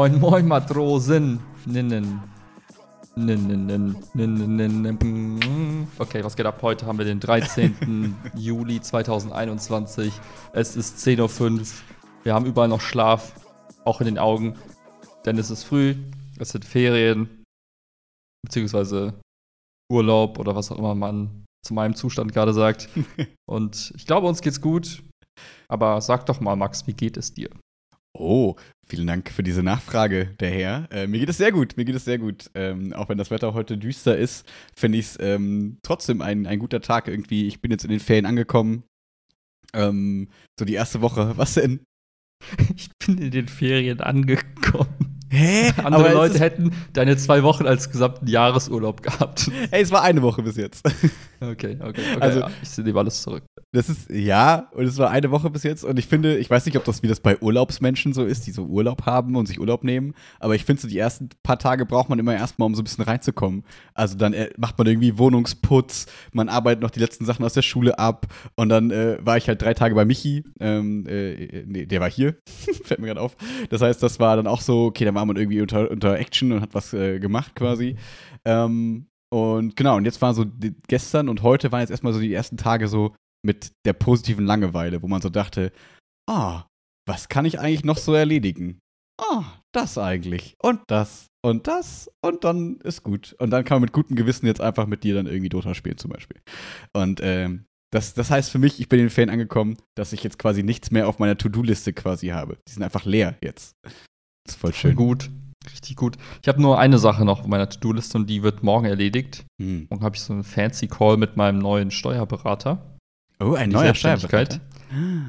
Moin, moin, Matrosen. Ninnen. Ninnen, ninnen, ninnen, ninnen. Okay, was geht ab? Heute haben wir den 13. Juli 2021. Es ist 10.05 Uhr. Wir haben überall noch Schlaf, auch in den Augen. Denn es ist früh, es sind Ferien, beziehungsweise Urlaub oder was auch immer man zu meinem Zustand gerade sagt. Und ich glaube, uns geht's gut. Aber sag doch mal, Max, wie geht es dir? Oh, vielen Dank für diese Nachfrage, der Herr. Äh, mir geht es sehr gut, mir geht es sehr gut. Ähm, auch wenn das Wetter heute düster ist, finde ich es ähm, trotzdem ein, ein guter Tag irgendwie. Ich bin jetzt in den Ferien angekommen. Ähm, so die erste Woche. Was denn? Ich bin in den Ferien angekommen. Hä? Andere Aber Leute hätten deine zwei Wochen als gesamten Jahresurlaub gehabt. ey, es war eine Woche bis jetzt. Okay, okay, okay. Also- ja, ich nehme alles zurück. Das ist, ja, und es war eine Woche bis jetzt. Und ich finde, ich weiß nicht, ob das wie das bei Urlaubsmenschen so ist, die so Urlaub haben und sich Urlaub nehmen. Aber ich finde, so die ersten paar Tage braucht man immer erstmal, um so ein bisschen reinzukommen. Also dann äh, macht man irgendwie Wohnungsputz, man arbeitet noch die letzten Sachen aus der Schule ab. Und dann äh, war ich halt drei Tage bei Michi. Ähm, äh, nee, der war hier. Fällt mir gerade auf. Das heißt, das war dann auch so, okay, dann war man irgendwie unter, unter Action und hat was äh, gemacht quasi. Ähm, und genau, und jetzt war so die, gestern und heute waren jetzt erstmal so die ersten Tage so mit der positiven Langeweile, wo man so dachte, ah, was kann ich eigentlich noch so erledigen? Ah, das eigentlich. Und das. Und das. Und dann ist gut. Und dann kann man mit gutem Gewissen jetzt einfach mit dir dann irgendwie Dota spielen zum Beispiel. Und ähm, das, das heißt für mich, ich bin in den Ferien angekommen, dass ich jetzt quasi nichts mehr auf meiner To-Do-Liste quasi habe. Die sind einfach leer jetzt. Das ist voll schön. Gut, richtig gut. Ich habe nur eine Sache noch auf meiner To-Do-Liste und die wird morgen erledigt. Hm. Morgen habe ich so einen fancy Call mit meinem neuen Steuerberater. Oh, ein neuer. Steuerberater.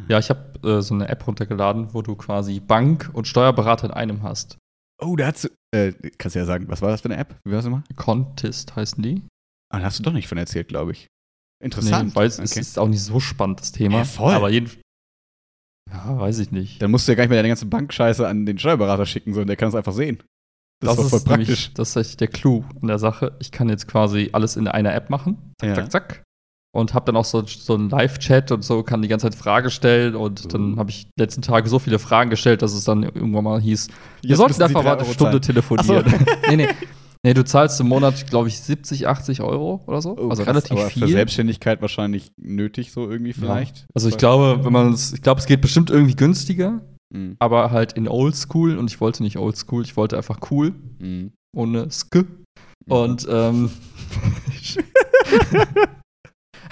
Ja, ich habe äh, so eine App runtergeladen, wo du quasi Bank und Steuerberater in einem hast. Oh, da hast du. Äh, kannst du ja sagen, was war das für eine App? Wie war das immer? Contest heißen die. Ah, da hast du doch nicht von erzählt, glaube ich. Interessant. Nee, weil es es okay. ist auch nicht so spannend, das Thema. Ja, voll. Aber jeden. Ja, weiß ich nicht. Dann musst du ja gar nicht mehr deine ganze Bankscheiße an den Steuerberater schicken, sondern der kann es einfach sehen. Das, ist doch voll nämlich- praktisch. das ist echt der Clou an der Sache. Ich kann jetzt quasi alles in einer App machen. Zack, Ja. zack, zack. Und habe dann auch so, so einen Live-Chat und so, kann die ganze Zeit Fragen stellen. Und Uh. dann habe ich die letzten Tage so viele Fragen gestellt, dass es dann irgendwann mal hieß, wir sollten einfach mal eine Stunde zahlen. telefonieren. nee, nee. Nee, du zahlst im Monat, glaube ich, 70, 80 Euro oder so. Oh, also krass, relativ aber viel. für Selbstständigkeit wahrscheinlich nötig, so irgendwie vielleicht. Also ich glaube, wenn man es, ich glaube, es geht bestimmt irgendwie günstiger, Mhm. aber halt in Oldschool und ich wollte nicht Oldschool, ich wollte einfach cool, Mhm. ohne Sk. Und ähm,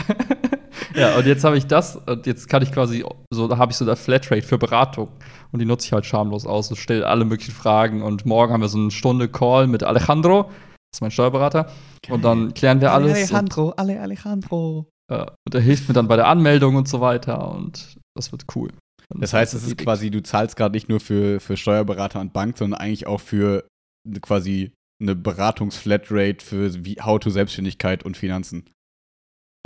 ja, und jetzt habe ich das und jetzt kann ich quasi so, da habe ich so eine Flatrate für Beratung und die nutze ich halt schamlos aus und stelle alle möglichen Fragen und morgen haben wir so eine Stunde Call mit Alejandro, das ist mein Steuerberater und dann klären wir alles Alejandro, Ale Alejandro. und, äh, und er hilft mir dann bei der Anmeldung und so weiter und das wird cool. Dann Das heißt, es ist quasi, du zahlst gerade nicht nur für, für Steuerberater und Bank, sondern eigentlich auch für quasi eine Beratungsflatrate für wie, How to Selbstständigkeit und Finanzen.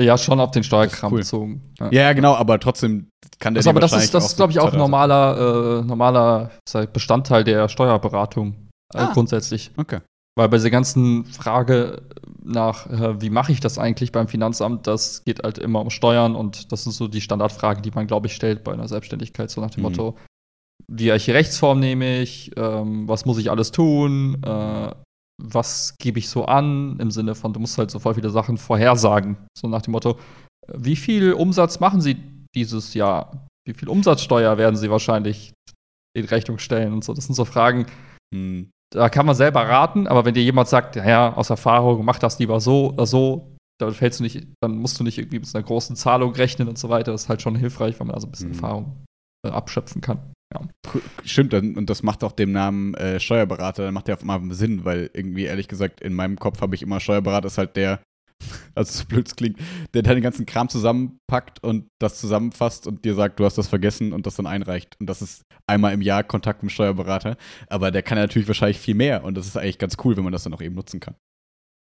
Ja schon auf den Steuerkram cool. bezogen. Ja. Ja, genau, aber trotzdem kann der Also, aber das ist, das ist glaube ich, auch normaler, äh, normaler Bestandteil der Steuerberatung äh, Ah. grundsätzlich. Okay. Weil bei dieser ganzen Frage nach, äh, wie mache ich das eigentlich beim Finanzamt, das geht halt immer um Steuern und das ist so die Standardfrage, die man, glaube ich, stellt bei einer Selbstständigkeit, so nach dem Mhm. Motto, welche Rechtsform nehme ich, ähm, was muss ich alles tun, äh, was gebe ich so an, im Sinne von, du musst halt so voll viele Sachen vorhersagen, so nach dem Motto, wie viel Umsatz machen sie dieses Jahr? Wie viel Umsatzsteuer werden sie wahrscheinlich in Rechnung stellen und so? Das sind so Fragen, Hm. da kann man selber raten, aber wenn dir jemand sagt, naja, aus Erfahrung, mach das lieber so oder so, dann fällst du nicht, dann musst du nicht irgendwie mit einer großen Zahlung rechnen und so weiter. Das ist halt schon hilfreich, weil man da so ein bisschen Mhm. Erfahrung äh, abschöpfen kann. Cool. Stimmt, und das macht auch dem Namen äh, Steuerberater, dann macht der auf einmal Sinn, weil irgendwie, ehrlich gesagt, in meinem Kopf habe ich immer Steuerberater ist halt der, also so blöd es klingt, der deinen ganzen Kram zusammenpackt und das zusammenfasst und dir sagt, du hast das vergessen und das dann einreicht. Und das ist einmal im Jahr Kontakt mit dem Steuerberater. Aber der kann ja natürlich wahrscheinlich viel mehr und das ist eigentlich ganz cool, wenn man das dann auch eben nutzen kann.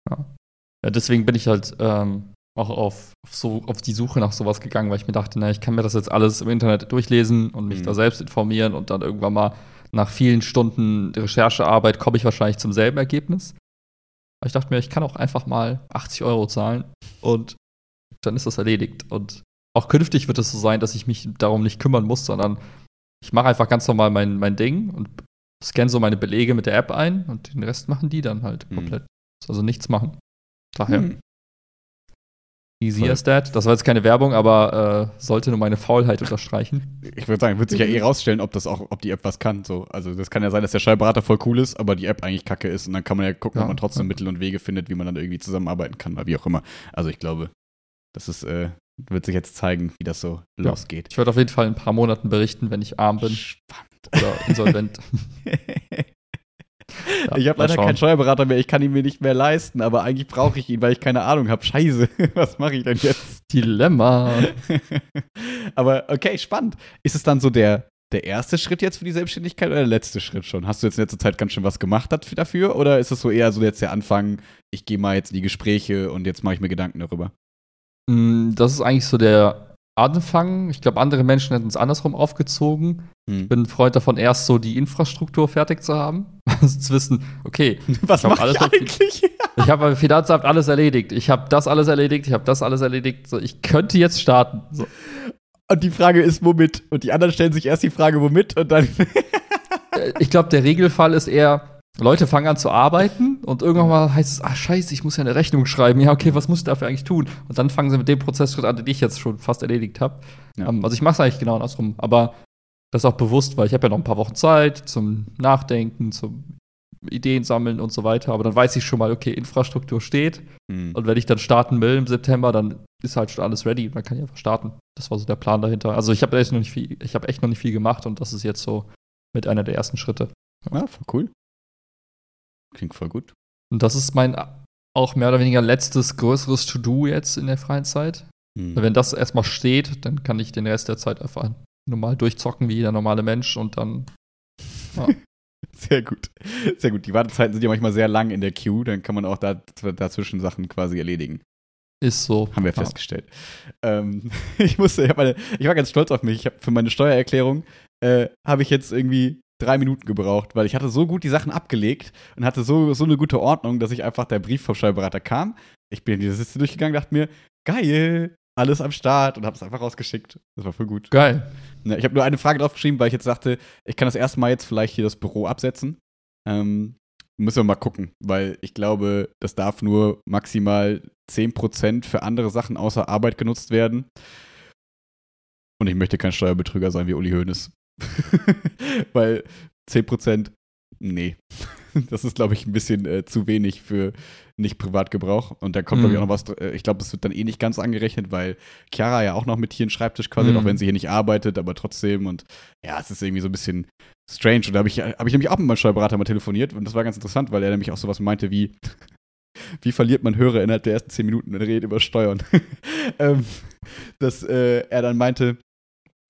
Ja, deswegen bin ich halt ähm, auch auf, auf, so, auf die Suche nach sowas gegangen, weil ich mir dachte, na, ich kann mir das jetzt alles im Internet durchlesen und mich Mhm. da selbst informieren und dann irgendwann mal nach vielen Stunden Recherchearbeit komme ich wahrscheinlich zum selben Ergebnis. Aber ich dachte mir, ich kann auch einfach mal 80 Euro zahlen und dann ist das erledigt. Und auch künftig wird es so sein, dass ich mich darum nicht kümmern muss, sondern ich mache einfach ganz normal mein, mein Ding und scanne so meine Belege mit der App ein und den Rest machen die dann halt Hm. komplett. Also nichts machen. Daher. Hm. Easy as that. Das war jetzt keine Werbung, aber äh, sollte nur meine Faulheit unterstreichen. Ich würde sagen, wird sich ja eh rausstellen, ob das auch, ob die App was kann. So. Also das kann ja sein, dass der Steuerberater voll cool ist, aber die App eigentlich kacke ist. Und dann kann man ja gucken, Ja, ob man trotzdem. Mittel und Wege findet, wie man dann irgendwie zusammenarbeiten kann oder wie auch immer. Also ich glaube, das ist, äh, wird sich jetzt zeigen, wie das so Ja. losgeht. Ich werde auf jeden Fall in ein paar Monaten berichten, wenn ich arm bin oder insolvent. Ja, ich habe leider schauen. keinen Steuerberater mehr, ich kann ihn mir nicht mehr leisten, aber eigentlich brauche ich ihn, weil ich keine Ahnung habe. Scheiße, was mache ich denn jetzt? Dilemma. aber okay, spannend. Ist es dann so der, der erste Schritt jetzt für die Selbstständigkeit oder der letzte Schritt schon? Hast du jetzt in letzter Zeit ganz schön was gemacht dafür oder ist es so eher so jetzt der Anfang, ich gehe mal jetzt in die Gespräche und jetzt mache ich mir Gedanken darüber? Mm, Das ist eigentlich so der Anfang. Ich glaube, andere Menschen hätten es andersrum aufgezogen. Hm. Ich bin ein Freund davon, erst so die Infrastruktur fertig zu haben. Also zu wissen, okay, Was mache alles ich eigentlich? ich habe beim Finanzamt alles erledigt. Ich habe das alles erledigt. Ich habe das alles erledigt. So, ich könnte jetzt starten. So. Und die Frage ist, womit? Und die anderen stellen sich erst die Frage, womit? Und dann. Äh, Ich glaube, der Regelfall ist eher, Leute fangen an zu arbeiten und irgendwann mal heißt es, ah scheiße, ich muss ja eine Rechnung schreiben. Ja, okay, was muss ich dafür eigentlich tun? Und dann fangen sie mit dem Prozessschritt an, den ich jetzt schon fast erledigt habe. Ja. Ähm, also ich mache es eigentlich genau andersrum. Aber das ist auch bewusst, weil ich habe ja noch ein paar Wochen Zeit zum Nachdenken, zum Ideen sammeln und so weiter. Aber dann weiß ich schon mal, okay, Infrastruktur steht. Hm. Und wenn ich dann starten will im September, dann ist halt schon alles ready. Dann kann ich einfach starten. Das war so der Plan dahinter. Also ich habe echt noch nicht viel, ich habe echt noch nicht viel gemacht und das ist jetzt so mit einer der ersten Schritte. Ja, voll cool. Klingt voll gut. Und das ist mein auch mehr oder weniger letztes größeres To-Do jetzt in der freien Zeit. Hm. Wenn das erstmal steht, dann kann ich den Rest der Zeit einfach normal durchzocken wie jeder normale Mensch und dann. Sehr gut. Sehr gut. Die Wartezeiten sind ja manchmal sehr lang in der Queue, dann kann man auch da, dazwischen Sachen quasi erledigen. Ist so. Haben wir Ja. festgestellt. Ähm, ich musste, ich, meine, ich war ganz stolz auf mich. Ich habe für meine Steuererklärung äh, habe ich jetzt irgendwie drei Minuten gebraucht, weil ich hatte so gut die Sachen abgelegt und hatte so, so eine gute Ordnung, dass ich einfach der Brief vom Steuerberater kam. Ich bin in diese Liste durchgegangen, dachte mir, geil, alles am Start und habe es einfach rausgeschickt. Das war voll gut. Geil. Ne, ich habe nur eine Frage draufgeschrieben, weil ich jetzt dachte, ich kann das erste Mal jetzt vielleicht hier das Büro absetzen. Ähm, müssen wir mal gucken, weil ich glaube, das darf nur maximal 10% für andere Sachen außer Arbeit genutzt werden. Und ich möchte kein Steuerbetrüger sein wie Uli Hoeneß. weil 10%, nee. Das ist, glaube ich, ein bisschen äh, zu wenig für nicht Privatgebrauch. Und da kommt, glaube ich, auch Mhm. noch was. Äh, ich glaube, das wird dann eh nicht ganz angerechnet, weil Chiara ja auch noch mit hier einen Schreibtisch quasi, hat, auch Mhm. wenn sie hier nicht arbeitet, aber trotzdem. Und ja, es ist irgendwie so ein bisschen strange. Und da habe ich, hab ich nämlich auch mit meinem Steuerberater mal telefoniert und das war ganz interessant, weil er nämlich auch sowas meinte wie, wie verliert man Hörer innerhalb der ersten zehn Minuten und redet über Steuern. ähm, dass äh, er dann meinte,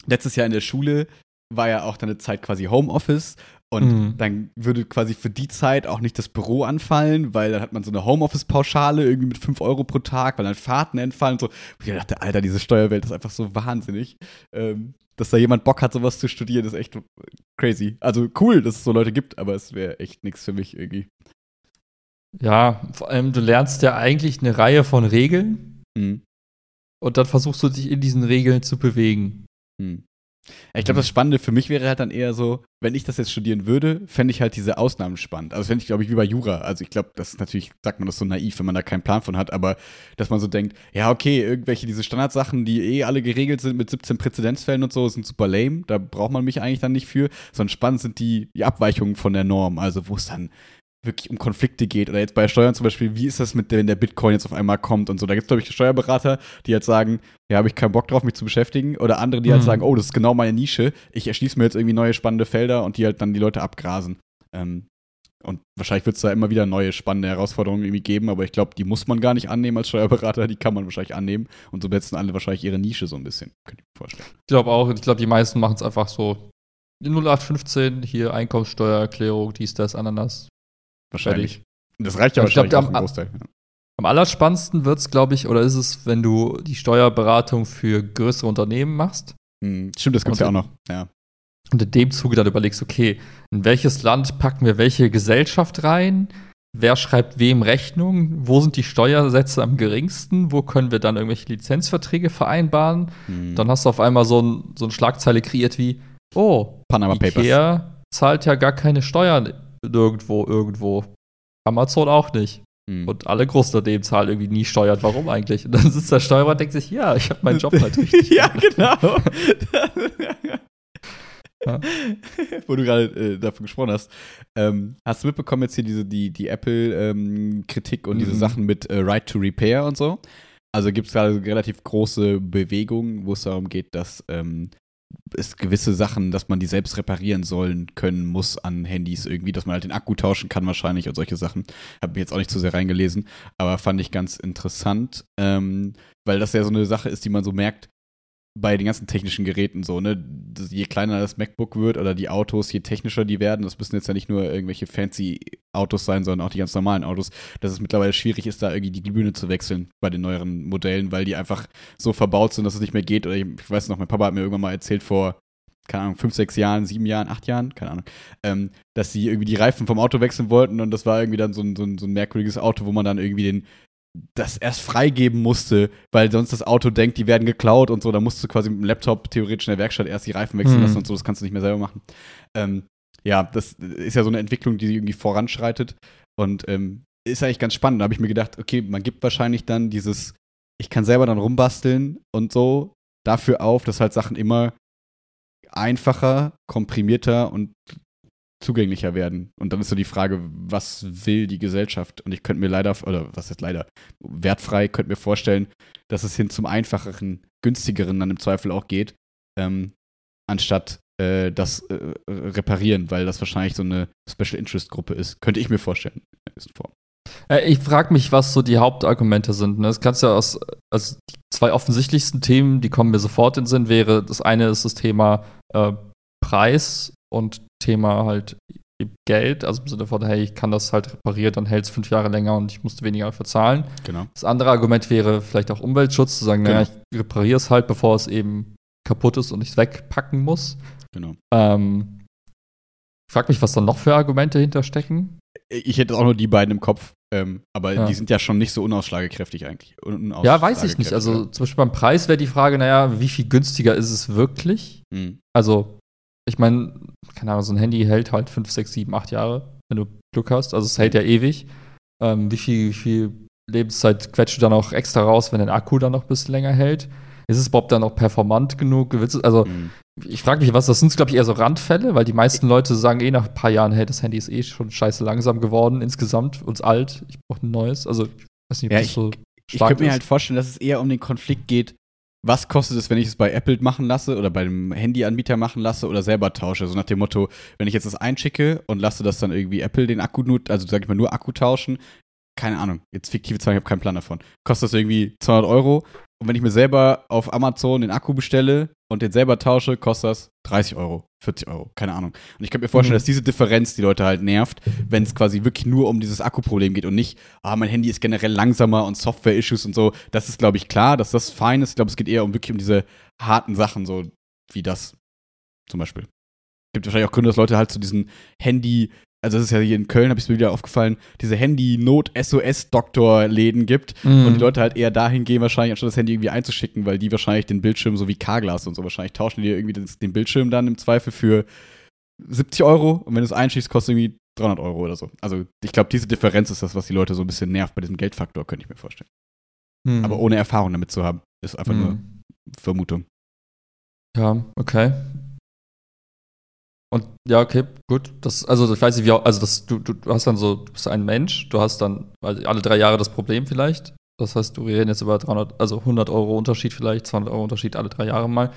letztes Jahr in der Schule war ja auch dann eine Zeit quasi Homeoffice und Mhm. dann würde quasi für die Zeit auch nicht das Büro anfallen, weil dann hat man so eine Homeoffice-Pauschale irgendwie mit 5 Euro pro Tag, weil dann Fahrten entfallen und so. Und ich dachte, Alter, diese Steuerwelt ist einfach so wahnsinnig. Ähm, dass da jemand Bock hat, sowas zu studieren, ist echt crazy. Also cool, dass es so Leute gibt, aber es wäre echt nichts für mich irgendwie. Ja, vor allem, du lernst ja eigentlich eine Reihe von Regeln Mhm. und dann versuchst du dich in diesen Regeln zu bewegen. Hm. Ich glaube, das Spannende für mich wäre halt dann eher so, wenn ich das jetzt studieren würde, fände ich halt diese Ausnahmen spannend. Also fände ich, glaube ich, wie bei Jura. Also ich glaube, das ist natürlich, sagt man das so naiv, wenn man da keinen Plan von hat, aber dass man so denkt, ja, okay, irgendwelche diese Standardsachen, die eh alle geregelt sind mit 17 Präzedenzfällen und so, sind super lame. Da braucht man mich eigentlich dann nicht für. Sondern spannend sind die, die Abweichungen von der Norm. Also wo es dann wirklich um Konflikte geht. Oder jetzt bei Steuern zum Beispiel, wie ist das mit, wenn der Bitcoin jetzt auf einmal kommt und so. Da gibt es, glaube ich, Steuerberater, die halt sagen, ja, habe ich keinen Bock drauf, mich zu beschäftigen. Oder andere, die halt Mhm. sagen, oh, das ist genau meine Nische. Ich erschließe mir jetzt irgendwie neue spannende Felder und die halt dann die Leute abgrasen. Ähm, und wahrscheinlich wird es da immer wieder neue spannende Herausforderungen irgendwie geben, aber ich glaube, die muss man gar nicht annehmen als Steuerberater, die kann man wahrscheinlich annehmen. Und so besetzen alle wahrscheinlich ihre Nische so ein bisschen. Könnte ich mir vorstellen. Ich glaube auch, ich glaube, die meisten machen es einfach so. 0815, hier Einkommenssteuererklärung, dies, das, Ananas. Wahrscheinlich. Das reicht ja Ich glaub, wahrscheinlich auch am- Großteil. Ja. Am allerspannendsten wird es, glaube ich, oder ist es, wenn du die Steuerberatung für größere Unternehmen machst Hm, Stimmt, das gibt's ja auch noch. Ja. und in dem Zuge dann überlegst, okay, in welches Land packen wir welche Gesellschaft rein? Wer schreibt wem Rechnung? Wo sind die Steuersätze am geringsten? Wo können wir dann irgendwelche Lizenzverträge vereinbaren? Hm. Dann hast du auf einmal so, ein, so eine Schlagzeile kreiert wie, oh, Panama Papers. Ikea, zahlt ja gar keine Steuern nirgendwo, irgendwo. Amazon auch nicht. Hm. Und alle Großunternehmen zahlen irgendwie nie Steuern. Warum eigentlich? Und dann sitzt der Steuerer und denkt sich, ja, ich habe meinen Job halt richtig. ja, genau. Ja. Wo du gerade äh, davon gesprochen hast. Ähm, hast du mitbekommen jetzt hier diese, die, die Apple-Kritik und diese Mhm. Sachen mit äh, Right to Repair und so? Also gibt es gerade relativ große Bewegung, wo es darum geht, dass ähm, es gewisse Sachen, dass man die selbst reparieren sollen können muss an Handys irgendwie, dass man halt den Akku tauschen kann wahrscheinlich und solche Sachen. Habe jetzt auch nicht zu sehr reingelesen, aber fand ich ganz interessant, ähm, weil das ja so eine Sache ist, die man so merkt bei den ganzen technischen Geräten so, ne? Je kleiner das MacBook wird oder die Autos, je technischer die werden, das müssen jetzt ja nicht nur irgendwelche fancy Autos sein, sondern auch die ganz normalen Autos, dass es mittlerweile schwierig ist, da irgendwie die Glühbirne zu wechseln bei den neueren Modellen, weil die einfach so verbaut sind, dass es nicht mehr geht. Oder ich, ich weiß noch, mein Papa hat mir irgendwann mal erzählt vor, keine Ahnung, fünf, sechs Jahren, sieben Jahren, acht Jahren, keine Ahnung, ähm, dass sie irgendwie die Reifen vom Auto wechseln wollten und das war irgendwie dann so ein, so ein, so ein merkwürdiges Auto, wo man dann irgendwie den das erst freigeben musste, weil sonst das Auto denkt, die werden geklaut und so. Da musst du quasi mit dem Laptop theoretisch in der Werkstatt erst die Reifen wechseln Mhm. lassen und so. Das kannst du nicht mehr selber machen. Ähm, ja, das ist ja so eine Entwicklung, die irgendwie voranschreitet und ähm, ist eigentlich ganz spannend. Da habe ich mir gedacht, okay, man gibt wahrscheinlich dann dieses, ich kann selber dann rumbasteln und so dafür auf, dass halt Sachen immer einfacher, komprimierter und zugänglicher werden. Und dann ist so die Frage, was will die Gesellschaft? Und ich könnte mir leider, oder was heißt leider, wertfrei, könnte mir vorstellen, dass es hin zum einfacheren, günstigeren dann im Zweifel auch geht, ähm, anstatt äh, das äh, reparieren, weil das wahrscheinlich so eine Special Interest Gruppe ist. Könnte ich mir vorstellen. gewissen Form. Äh, Ich frage mich, was so die Hauptargumente sind. Ne? Das kannst du ja aus, also die zwei offensichtlichsten Themen, die kommen mir sofort in den Sinn, wäre, das eine ist das Thema äh, Preis und Thema halt Geld, also im Sinne von, hey, ich kann das halt reparieren, dann hält es fünf Jahre länger und ich musste weniger dafür zahlen. Genau. Das andere Argument wäre vielleicht auch Umweltschutz, zu sagen, naja, Genau. ich repariere es halt, bevor es eben kaputt ist und ich es wegpacken muss. Genau. Ähm, ich frage mich, was da noch für Argumente hinterstecken. Ich hätte auch nur die beiden im Kopf, ähm, aber Ja. die sind ja schon nicht so unausschlagkräftig eigentlich. Un Ja, weiß ich nicht. Also zum Beispiel beim Preis wäre die Frage, naja, wie viel günstiger ist es wirklich? Mhm. Also, ich meine, keine Ahnung, so ein Handy hält halt 5, 6, 7, 8 Jahre, wenn du Glück hast. Also es hält ja ewig. Ähm, wie, viel, wie viel Lebenszeit quetscht du dann auch extra raus, wenn dein Akku dann noch ein bisschen länger hält? Ist es überhaupt dann noch performant genug? Also, Mhm. ich frage mich, was das sind, glaube ich, eher so Randfälle, weil die meisten Leute sagen eh nach ein paar Jahren, hey, das Handy ist eh schon scheiße langsam geworden insgesamt, uns alt, ich brauche ein neues. Also, ich weiß nicht, ob Ja, das ich- so Ich stark könnte mir halt vorstellen, dass es eher um den Konflikt geht, was kostet es, wenn ich es bei Apple machen lasse oder bei dem Handyanbieter machen lasse oder selber tausche. So nach dem Motto, wenn ich jetzt das einschicke und lasse das dann irgendwie Apple den Akku nur, also sag ich mal nur Akku tauschen, keine Ahnung, jetzt fiktive Zahlen, ich habe keinen Plan davon. Kostet das irgendwie 200 Euro und wenn ich mir selber auf Amazon den Akku bestelle und den selber tausche, kostet das 30 Euro, 40 Euro, keine Ahnung. Und ich könnte mir vorstellen, Mhm. dass diese Differenz die Leute halt nervt, wenn es quasi wirklich nur um dieses Akkuproblem geht und nicht, ah, mein Handy ist generell langsamer und Software-Issues und so. Das ist, glaube ich, klar, dass das fein ist. Ich glaube, es geht eher um wirklich um diese harten Sachen, so wie das zum Beispiel. Gibt wahrscheinlich auch Gründe, dass Leute halt zu diesen Handy, also das ist ja hier in Köln, habe ich es mir wieder aufgefallen, diese Handy-Not-SOS-Doktor-Läden gibt Mhm. und die Leute halt eher dahin gehen, wahrscheinlich, anstatt das Handy irgendwie einzuschicken, weil die wahrscheinlich den Bildschirm so wie K-Glas und so wahrscheinlich tauschen die irgendwie den, Bildschirm dann im Zweifel für 70 Euro und wenn du es einschickst, kostet irgendwie 300 Euro oder so. Also ich glaube, diese Differenz ist das, was die Leute so ein bisschen nervt bei diesem Geldfaktor, könnte ich mir vorstellen. Mhm. Aber ohne Erfahrung damit zu haben, ist einfach nur Mhm. Vermutung. Ja, okay. Und ja, okay, gut. Das, also ich weiß nicht, wie auch, also das, du, du, du hast dann so, du bist ein Mensch, du hast dann also alle drei Jahre das Problem vielleicht. Das heißt, du reden jetzt über 300, also 100 Euro Unterschied vielleicht, 200 Euro Unterschied alle drei Jahre mal.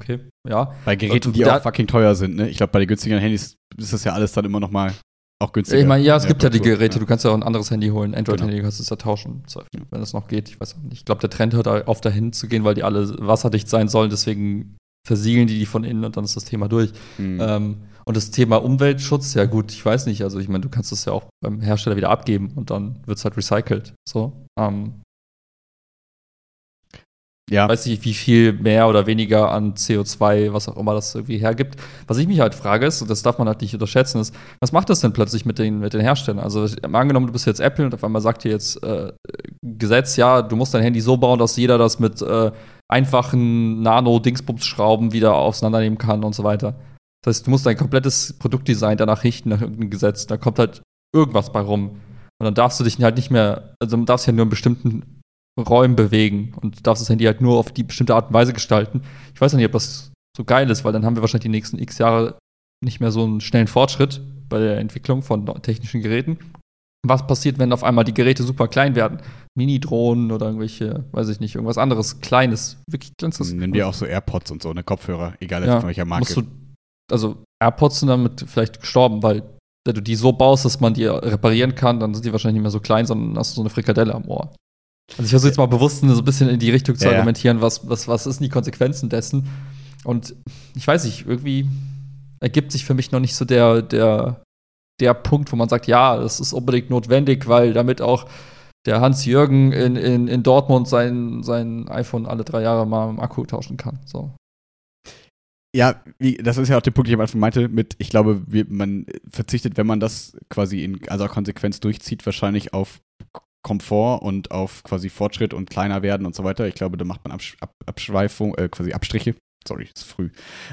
Okay, ja. Bei Geräten, die auch fucking teuer sind, ne? Ich glaube, bei den günstigen Handys ist das ja alles dann immer noch mal auch günstiger. Ich meine, ja, es gibt ja die Geräte, du kannst ja auch ein anderes Handy holen, Android-Handy, Genau. du kannst es ja tauschen, Ja. wenn es noch geht. Ich weiß auch nicht. Ich glaube, der Trend hört auf dahin zu gehen, weil die alle wasserdicht sein sollen, deswegen versiegeln die die von innen und dann ist das Thema durch. Mhm. Ähm, und das Thema Umweltschutz, ja gut, ich weiß nicht. Also ich meine, du kannst es ja auch beim Hersteller wieder abgeben und dann wird es halt recycelt. So. Ähm, ja, weiß nicht, wie viel mehr oder weniger an CO2, was auch immer das irgendwie hergibt. Was ich mich halt frage ist, und das darf man halt nicht unterschätzen, ist, was macht das denn plötzlich mit den, mit den Herstellern? Also angenommen, du bist jetzt Apple und auf einmal sagt dir jetzt äh, Gesetz, ja, du musst dein Handy so bauen, dass jeder das mit äh, einfachen Nano-Dingsbums-Schrauben wieder auseinandernehmen kann und so weiter. Das heißt, du musst dein komplettes Produktdesign danach richten, nach irgendeinem Gesetz. Da kommt halt irgendwas bei rum. Und dann darfst du dich halt nicht mehr, also du darfst ja nur in bestimmten Räumen bewegen und darfst das Handy halt nur auf die bestimmte Art und Weise gestalten. Ich weiß nicht, ob das so geil ist, weil dann haben wir wahrscheinlich die nächsten x Jahre nicht mehr so einen schnellen Fortschritt bei der Entwicklung von technischen Geräten. Was passiert, wenn auf einmal die Geräte super klein werden? Mini-Drohnen oder irgendwelche, weiß ich nicht, irgendwas anderes, kleines, wirklich kleines. Nennen wir auch so AirPods und so, ne Kopfhörer, egal Ja, von welcher Marke. Musst du, also AirPods sind damit vielleicht gestorben, weil wenn du die so baust, dass man die reparieren kann, dann sind die wahrscheinlich nicht mehr so klein, sondern hast du so eine Frikadelle am Ohr. Also ich versuche jetzt mal bewusst so ein bisschen in die Richtung zu Ja, argumentieren, was, was, was ist die Konsequenzen dessen? Und ich weiß nicht, irgendwie ergibt sich für mich noch nicht so der, der, der Punkt, wo man sagt, ja, das ist unbedingt notwendig, weil damit auch der Hans-Jürgen in, in, in Dortmund sein, sein iPhone alle drei Jahre mal im Akku tauschen kann. So. Ja, wie, das ist ja auch der Punkt, den ich am Anfang meinte, mit, ich glaube, wir, man verzichtet, wenn man das quasi in also Konsequenz durchzieht, wahrscheinlich auf Komfort und auf quasi Fortschritt und kleiner werden und so weiter. Ich glaube, da macht man Absch Ab Abschweifung, äh, quasi Abstriche. Sorry, ist früh.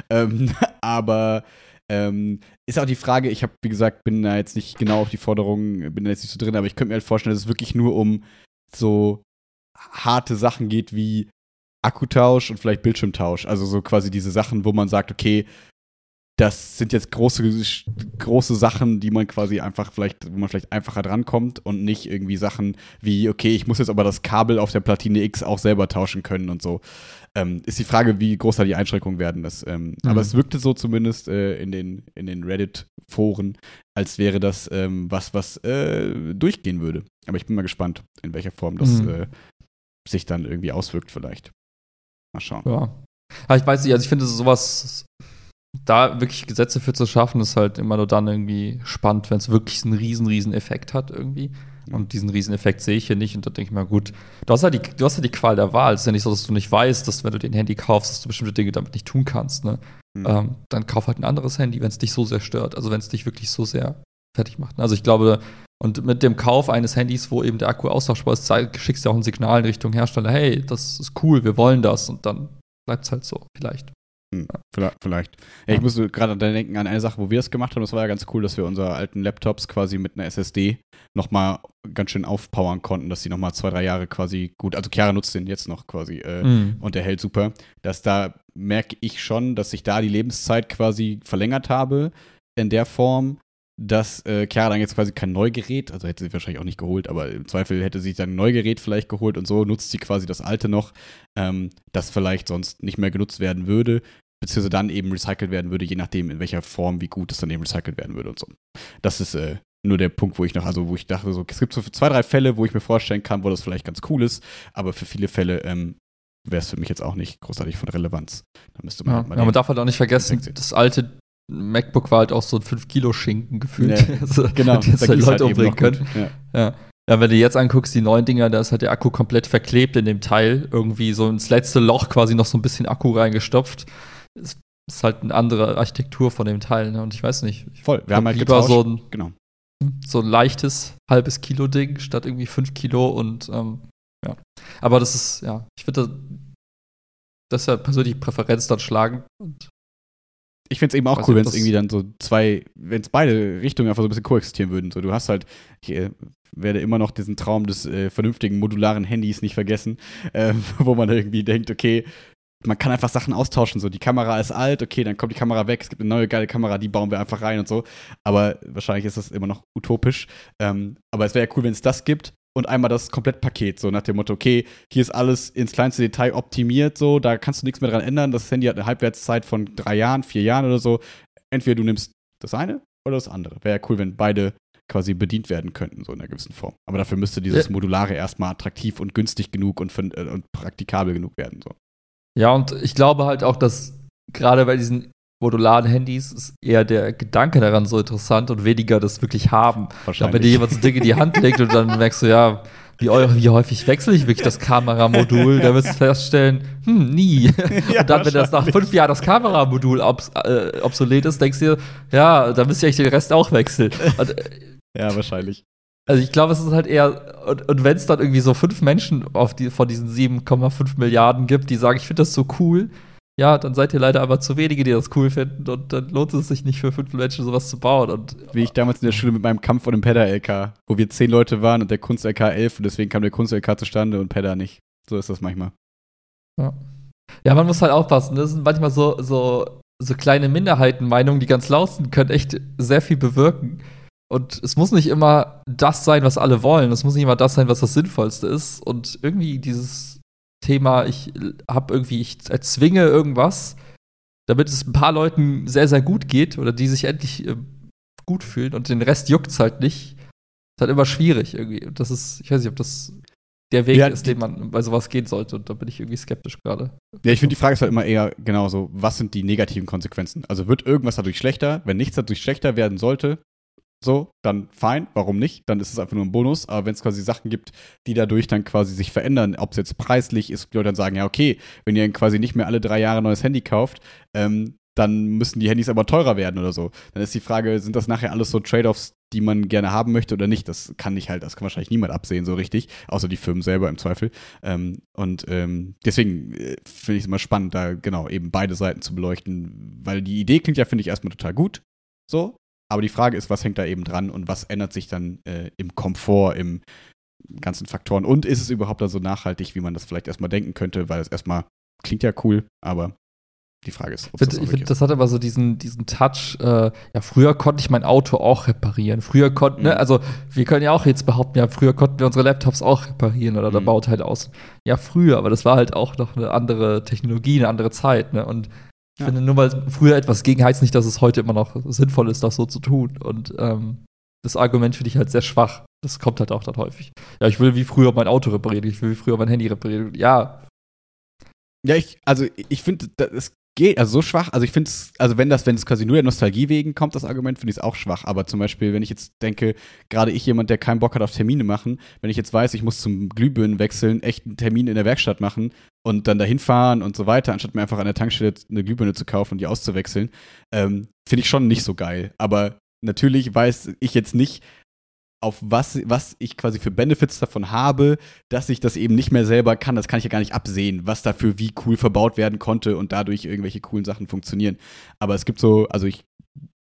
Ähm, aber ähm, ist auch die Frage, ich habe, wie gesagt, bin da jetzt nicht genau auf die Forderungen, bin da jetzt nicht so drin, aber ich könnte mir halt vorstellen, dass es wirklich nur um so harte Sachen geht wie Akkutausch und vielleicht Bildschirmtausch. Also so quasi diese Sachen, wo man sagt, okay, das sind jetzt große, große Sachen, die man quasi einfach vielleicht, wo man vielleicht einfacher drankommt und nicht irgendwie Sachen wie, okay, ich muss jetzt aber das Kabel auf der Platine X auch selber tauschen können und so. Ähm, ist die Frage, wie groß da die Einschränkungen werden. Das, ähm, Mhm. Aber es wirkte so zumindest äh, in den, in den Reddit-Foren, als wäre das ähm, was, was äh, durchgehen würde. Aber ich bin mal gespannt, in welcher Form das Mhm. äh, sich dann irgendwie auswirkt vielleicht. Mal schauen. Ja. Aber ich weiß nicht, also ich finde sowas, da wirklich Gesetze für zu schaffen, ist halt immer nur dann irgendwie spannend, wenn es wirklich einen riesen, riesen Effekt hat irgendwie. Und diesen riesen Effekt sehe ich hier nicht. Und da denke ich mir, gut, du hast, ja die, du hast ja die Qual der Wahl. Es ist ja nicht so, dass du nicht weißt, dass wenn du den Handy kaufst, dass du bestimmte Dinge damit nicht tun kannst. Ne? Mhm. Ähm, dann kauf halt ein anderes Handy, wenn es dich so sehr stört. Also wenn es dich wirklich so sehr fertig macht. Also ich glaube, und mit dem Kauf eines Handys, wo eben der Akku austauschbar ist, schickst du auch ein Signal in Richtung Hersteller, hey, das ist cool, wir wollen das. Und dann bleibt es halt so, vielleicht. Hm, vielleicht. Ja, ich musste gerade denken an eine Sache, wo wir das gemacht haben. Das war ja ganz cool, dass wir unsere alten Laptops quasi mit einer SSD nochmal ganz schön aufpowern konnten, dass die nochmal zwei, drei Jahre quasi gut, also Chiara nutzt den jetzt noch quasi äh, Mhm. und der hält super. Dass da merke ich schon, dass ich da die Lebenszeit quasi verlängert habe in der Form, dass äh, Chiara dann jetzt quasi kein Neugerät, also hätte sie wahrscheinlich auch nicht geholt, aber im Zweifel hätte sie dann ein Neugerät vielleicht geholt und so nutzt sie quasi das alte noch, ähm, das vielleicht sonst nicht mehr genutzt werden würde, beziehungsweise dann eben recycelt werden würde, je nachdem in welcher Form, wie gut es dann eben recycelt werden würde und so. Das ist äh, nur der Punkt, wo ich noch, also wo ich dachte, so, es gibt so zwei, drei Fälle, wo ich mir vorstellen kann, wo das vielleicht ganz cool ist, aber für viele Fälle ähm, wäre es für mich jetzt auch nicht großartig von Relevanz. Da müsste man Ja, halt mal ja, man darf halt auch nicht vergessen, das alte MacBook war halt auch so ein 5-Kilo-Schinken gefühlt. Nee, also, genau, die jetzt halt Leute eben umbringen können. Ja. Ja. ja, wenn du jetzt anguckst, die neuen Dinger, da ist halt der Akku komplett verklebt in dem Teil. Irgendwie so ins letzte Loch quasi noch so ein bisschen Akku reingestopft. Ist, ist halt eine andere Architektur von dem Teil. Ne? Und ich weiß nicht. Ich Voll, wir haben halt lieber so ein, genau. so ein leichtes halbes Kilo-Ding statt irgendwie 5 Kilo und ähm, ja. Aber das ist, ja, ich finde, das ist ja persönliche Präferenz dann schlagen. Und Ich finde es eben auch cool, wenn es irgendwie dann so zwei, wenn es beide Richtungen einfach so ein bisschen koexistieren würden. So, du hast halt, ich äh, werde immer noch diesen Traum des äh, vernünftigen modularen Handys nicht vergessen, äh, wo man irgendwie denkt, okay, man kann einfach Sachen austauschen. So, die Kamera ist alt, okay, dann kommt die Kamera weg, es gibt eine neue geile Kamera, die bauen wir einfach rein und so. Aber wahrscheinlich ist das immer noch utopisch. Ähm, aber es wäre ja cool, wenn es das gibt und einmal das Komplettpaket, so nach dem Motto, okay, hier ist alles ins kleinste Detail optimiert, so, da kannst du nichts mehr dran ändern. Das Handy hat eine Halbwertszeit von drei Jahren, vier Jahren oder so. Entweder du nimmst das eine oder das andere. Wäre ja cool, wenn beide quasi bedient werden könnten, so in einer gewissen Form. Aber dafür müsste dieses. Modulare erstmal attraktiv und günstig genug und, äh, und praktikabel genug werden. So. Ja, und ich glaube halt auch, dass gerade bei diesen modularen Handys ist eher der Gedanke daran so interessant und weniger das wirklich haben. Ich glaube, wenn dir jemand so ein Ding in die Hand legt und dann merkst du, ja, wie, wie häufig wechsle ich wirklich das Kameramodul, dann wirst du feststellen, hm, nie. Ja, und dann, wenn das nach wahrscheinlich. fünf Jahren das Kameramodul obs äh, obsolet ist, denkst du dir, ja, dann müsst ihr eigentlich den Rest auch wechseln. Und, äh, Ja, wahrscheinlich. also ich glaube, es ist halt eher, und, und wenn es dann irgendwie so fünf Menschen auf die, von diesen 7,5 Milliarden gibt, die sagen, ich finde das so cool, ja, dann seid ihr leider aber zu wenige, die das cool finden und dann lohnt es sich nicht für fünf Menschen sowas zu bauen. Und, Wie ich damals in der Schule mit meinem Kampf vor dem Pedder-LK, wo wir zehn Leute waren und der Kunst-LK elf und deswegen kam der Kunst-LK zustande und Pedder nicht. So ist das manchmal. Ja. ja, man muss halt aufpassen. Das sind manchmal so, so, so kleine Minderheitenmeinungen, die ganz laut sind, können echt sehr viel bewirken. Und es muss nicht immer das sein, was alle wollen. Es muss nicht immer das sein, was das Sinnvollste ist. Und irgendwie dieses Thema, ich habe irgendwie, ich erzwinge irgendwas, damit es ein paar Leuten sehr, sehr gut geht oder die sich endlich äh, gut fühlen und den Rest juckt es halt nicht. Ist halt immer schwierig irgendwie. Und das ist, ich weiß nicht, ob das der Weg Ja, ist, den man bei sowas gehen sollte. Und da bin ich irgendwie skeptisch gerade. Ja, ich finde, die Frage ist halt immer eher genauso, was sind die negativen Konsequenzen? Also wird irgendwas dadurch schlechter? Wenn nichts dadurch schlechter werden sollte, so, dann fein, warum nicht? Dann ist es einfach nur ein Bonus. Aber wenn es quasi Sachen gibt, die dadurch dann quasi sich verändern, ob es jetzt preislich ist, die Leute dann sagen, ja, okay, wenn ihr quasi nicht mehr alle drei Jahre ein neues Handy kauft, ähm, dann müssen die Handys aber teurer werden oder so. Dann ist die Frage, sind das nachher alles so Trade-offs, die man gerne haben möchte oder nicht? Das kann nicht halt, das kann wahrscheinlich niemand absehen, so richtig, außer die Firmen selber im Zweifel. Ähm, und ähm, deswegen äh, finde ich es immer spannend, da genau eben beide Seiten zu beleuchten, weil die Idee klingt ja, finde ich, erstmal total gut. So, aber die Frage ist, was hängt da eben dran und was ändert sich dann äh, im Komfort, im ganzen Faktoren und ist es überhaupt da so nachhaltig, wie man das vielleicht erstmal denken könnte, weil es erstmal klingt ja cool, aber die Frage ist, ob Ich das wirklich find, das hat aber so diesen, diesen Touch. Äh, ja, früher konnte ich mein Auto auch reparieren. Früher konnten, Mhm. ne, also wir können ja auch jetzt behaupten, ja, früher konnten wir unsere Laptops auch reparieren oder der Mhm. Bauteil aus. Ja, früher, aber das war halt auch noch eine andere Technologie, eine andere Zeit, ne? Und ich Ja. finde, nur weil früher etwas ging, heißt nicht, dass es heute immer noch sinnvoll ist, das so zu tun. Und ähm, das Argument finde ich halt sehr schwach. Das kommt halt auch dann häufig. Ja, ich will wie früher mein Auto reparieren, ich will wie früher mein Handy reparieren. Ja, Ja, ich, also ich finde, es geht, also so schwach, also ich finde es, also wenn das, wenn es quasi nur der Nostalgie wegen kommt, das Argument, finde ich es auch schwach. Aber zum Beispiel, wenn ich jetzt denke, gerade ich jemand, der keinen Bock hat auf Termine machen, wenn ich jetzt weiß, ich muss zum Glühbirnen wechseln, echt einen Termin in der Werkstatt machen und dann dahin fahren und so weiter, anstatt mir einfach an der Tankstelle eine Glühbirne zu kaufen und die auszuwechseln, ähm, finde ich schon nicht so geil. Aber natürlich weiß ich jetzt nicht, auf was, was ich quasi für Benefits davon habe, dass ich das eben nicht mehr selber kann. Das kann ich ja gar nicht absehen, was dafür wie cool verbaut werden konnte und dadurch irgendwelche coolen Sachen funktionieren. Aber es gibt so, also ich,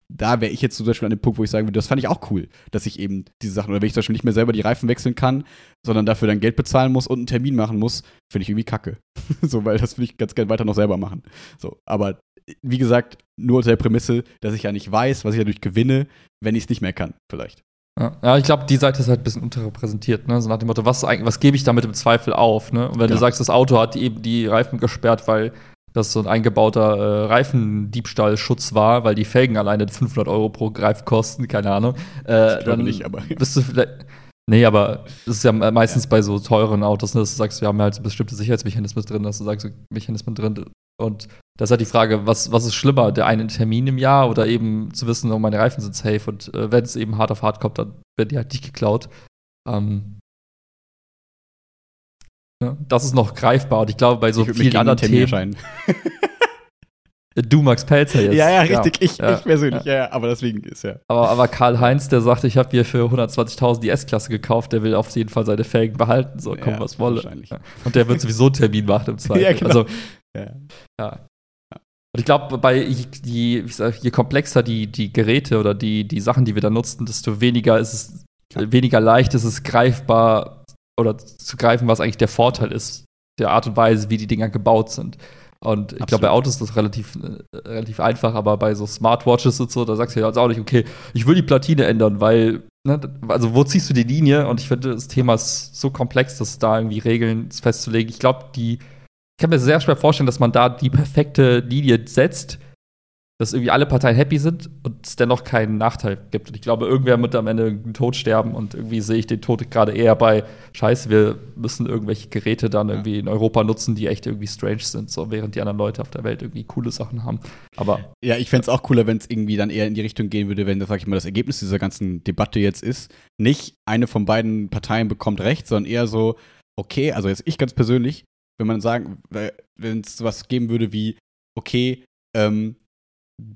da wäre ich jetzt zum Beispiel an dem Punkt, wo ich sagen würde, das fand ich auch cool, dass ich eben diese Sachen, oder wenn ich zum Beispiel nicht mehr selber die Reifen wechseln kann, sondern dafür dann Geld bezahlen muss und einen Termin machen muss, finde ich irgendwie kacke. so, weil das würde ich ganz gerne weiter noch selber machen. So, aber wie gesagt, nur unter der Prämisse, dass ich ja nicht weiß, was ich dadurch gewinne, wenn ich es nicht mehr kann, vielleicht. Ja, ja ich glaube, die Seite ist halt ein bisschen unterrepräsentiert, ne? So nach dem Motto, was, was gebe ich damit im Zweifel auf, ne? Und wenn du Genau. sagst, das Auto hat eben die Reifen gesperrt, weil das so ein eingebauter äh, Reifendiebstahlschutz war, weil die Felgen alleine 500 Euro pro Greif kosten, keine Ahnung. Äh, Ich glaube nicht, aber- bist du vielleicht. Nee, aber es ist ja meistens bei so teuren Autos, ne, dass du sagst, wir haben halt bestimmte Sicherheitsmechanismen drin, dass du sagst, so Mechanismen drin. Und da ist halt die Frage, was, was ist schlimmer, der eine Termin im Jahr oder eben zu wissen, oh, meine Reifen sind safe und äh, wenn es eben hart auf hart kommt, dann werden die halt nicht geklaut. Ähm, ne, das ist noch greifbar und ich glaube, bei so ich vielen anderen Termin Themen. Du, Max Pelzer jetzt. Ja, ja, richtig. ich, ja, ich persönlich, ja. ja, aber deswegen ist ja. Aber, aber Karl-Heinz, der sagte, ich habe hier für 120.000 die S-Klasse gekauft, der will auf jeden Fall seine Felgen behalten, so kommen Ja, was wolle. wahrscheinlich. Ja. Und der wird sowieso einen Termin machen im Zweifel. Ja, genau. Also, Ja. ja. Und ich glaube, bei je, je, komplexer die, die Geräte oder die, die Sachen, die wir da nutzen, desto weniger ist es, weniger leicht ist es greifbar oder zu greifen, was eigentlich der Vorteil ist, der Art und Weise, wie die Dinger gebaut sind. Und ich glaube, bei Autos ist das relativ, äh, relativ einfach, aber bei so Smartwatches und so, da sagst du ja jetzt auch nicht, okay, ich will die Platine ändern, weil, ne, also wo ziehst du die Linie? Und ich finde, das Thema ist so komplex, dass da irgendwie Regeln festzulegen. Ich glaube, die, ich kann mir sehr schwer vorstellen, dass man da die perfekte Linie setzt, dass irgendwie alle Parteien happy sind und es dennoch keinen Nachteil gibt. Und ich glaube, irgendwer wird am Ende einen Tod sterben und irgendwie sehe ich den Tod gerade eher bei Scheiße, wir müssen irgendwelche Geräte dann irgendwie in Europa nutzen, die echt irgendwie strange sind, so während die anderen Leute auf der Welt irgendwie coole Sachen haben. Aber Ja, ich fände es auch cooler, wenn es irgendwie dann eher in die Richtung gehen würde, wenn, sag ich mal, das Ergebnis dieser ganzen Debatte jetzt ist, nicht eine von beiden Parteien bekommt recht, sondern eher so, okay, also jetzt ich ganz persönlich, wenn man sagen, wenn es sowas geben würde wie, okay, ähm,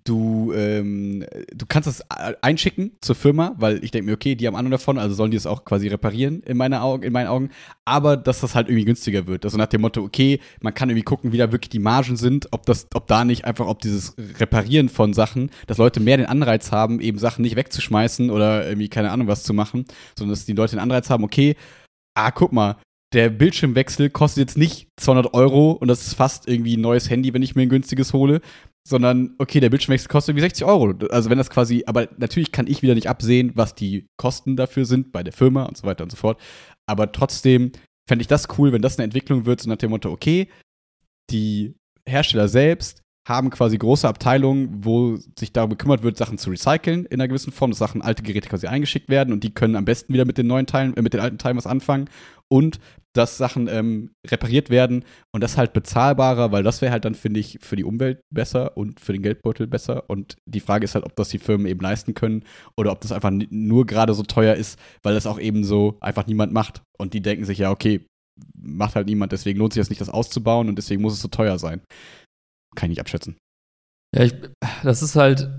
du, ähm, du kannst das einschicken zur Firma, weil ich denke mir, okay, die haben Ahnung davon, also sollen die es auch quasi reparieren in, meine Augen, in meinen Augen. Aber dass das halt irgendwie günstiger wird. Also nach dem Motto, okay, man kann irgendwie gucken, wie da wirklich die Margen sind, ob das, ob da nicht einfach, ob dieses Reparieren von Sachen, dass Leute mehr den Anreiz haben, eben Sachen nicht wegzuschmeißen oder irgendwie keine Ahnung was zu machen, sondern dass die Leute den Anreiz haben, okay, ah, guck mal, der Bildschirmwechsel kostet jetzt nicht 200 Euro und das ist fast irgendwie ein neues Handy, wenn ich mir ein günstiges hole, sondern okay, der Bildschirmwechsel kostet irgendwie 60 Euro. Also wenn das quasi, aber natürlich kann ich wieder nicht absehen, was die Kosten dafür sind bei der Firma und so weiter und so fort. Aber trotzdem fände ich das cool, wenn das eine Entwicklung wird, so nach dem Motto, okay, die Hersteller selbst haben quasi große Abteilungen, wo sich darum gekümmert wird, Sachen zu recyceln in einer gewissen Form, dass Sachen, alte Geräte quasi eingeschickt werden und die können am besten wieder mit den neuen Teilen, äh, mit den alten Teilen was anfangen und dass Sachen ähm, repariert werden und das halt bezahlbarer, weil das wäre halt dann, finde ich, für die Umwelt besser und für den Geldbeutel besser. Und die Frage ist halt, ob das die Firmen eben leisten können oder ob das einfach nur gerade so teuer ist, weil das auch eben so einfach niemand macht. Und die denken sich ja, okay, macht halt niemand, deswegen lohnt sich das nicht, das auszubauen und deswegen muss es so teuer sein. Kann ich nicht abschätzen. Ja, ich, das ist halt.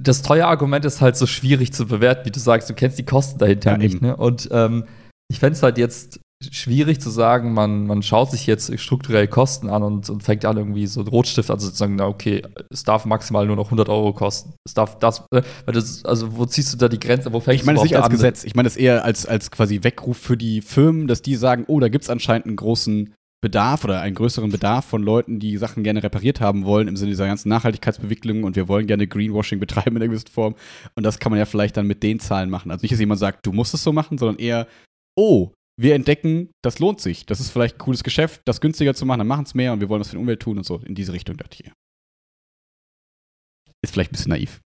Das teure Argument ist halt so schwierig zu bewerten, wie du sagst, du kennst die Kosten dahinter ja, nicht. Ne? Und ähm, ich fände es halt jetzt schwierig zu sagen, man, man schaut sich jetzt strukturell Kosten an und, und fängt an, irgendwie so einen Rotstift an zu sagen, na okay, es darf maximal nur noch 100 Euro kosten. Es darf das, äh, weil das, also wo ziehst du da die Grenze, wo fängst Ich meine es nicht als an? Gesetz, ich meine es eher als, als quasi Weckruf für die Firmen, dass die sagen, oh, da gibt es anscheinend einen großen Bedarf oder einen größeren Bedarf von Leuten, die Sachen gerne repariert haben wollen im Sinne dieser ganzen Nachhaltigkeitsbewegung und wir wollen gerne Greenwashing betreiben in einer gewissen Form. Und das kann man ja vielleicht dann mit den Zahlen machen. Also nicht, dass jemand sagt, du musst es so machen, sondern eher, oh, wir entdecken, das lohnt sich. Das ist vielleicht ein cooles Geschäft, das günstiger zu machen, dann machen es mehr und wir wollen was für die Umwelt tun und so. In diese Richtung dachte ich. Ist vielleicht ein bisschen naiv.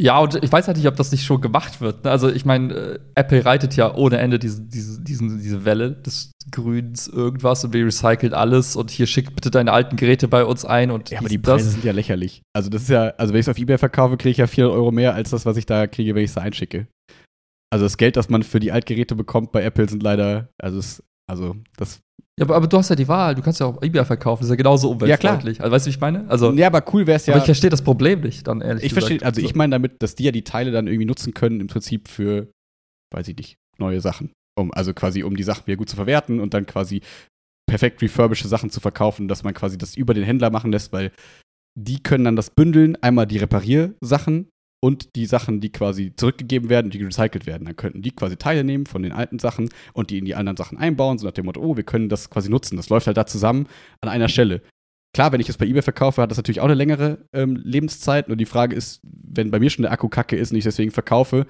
Ja, und ich weiß halt nicht, ob das nicht schon gemacht wird. Ne? Also, ich meine, äh, Apple reitet ja ohne Ende diese, diese, diese, diese Welle des Grüns irgendwas und wir recyceln alles und hier schick bitte deine alten Geräte bei uns ein und Ja, aber die Preise das. sind ja lächerlich. Also, das ist ja, also wenn ich es auf Ebay verkaufe, kriege ich ja 400 Euro mehr als das, was ich da kriege, wenn ich es einschicke. Also das Geld, das man für die Altgeräte bekommt bei Apple, sind leider, also, es, also das. Ja, aber, aber, du hast ja die Wahl, du kannst ja auch eBay verkaufen, das ist ja genauso umweltfreundlich. Ja, klar. Also, weißt du, wie ich meine? Also, ja, aber cool wäre es ja. Aber ich verstehe das Problem nicht, dann ehrlich ich gesagt. Ich verstehe, also ich meine damit, dass die ja die Teile dann irgendwie nutzen können, im Prinzip für, weiß ich nicht, neue Sachen. Um, also quasi, um die Sachen wieder gut zu verwerten und dann quasi perfekt refurbished Sachen zu verkaufen, dass man quasi das über den Händler machen lässt, weil die können dann das bündeln, einmal die Repariersachen und die Sachen, die quasi zurückgegeben werden, die recycelt werden. Dann könnten die quasi Teile nehmen von den alten Sachen und die in die anderen Sachen einbauen, so nach dem Motto, oh, wir können das quasi nutzen. Das läuft halt da zusammen an einer Stelle. Klar, wenn ich es bei eBay verkaufe, hat das natürlich auch eine längere ähm, Lebenszeit. Nur die Frage ist, wenn bei mir schon der Akku kacke ist und ich deswegen verkaufe,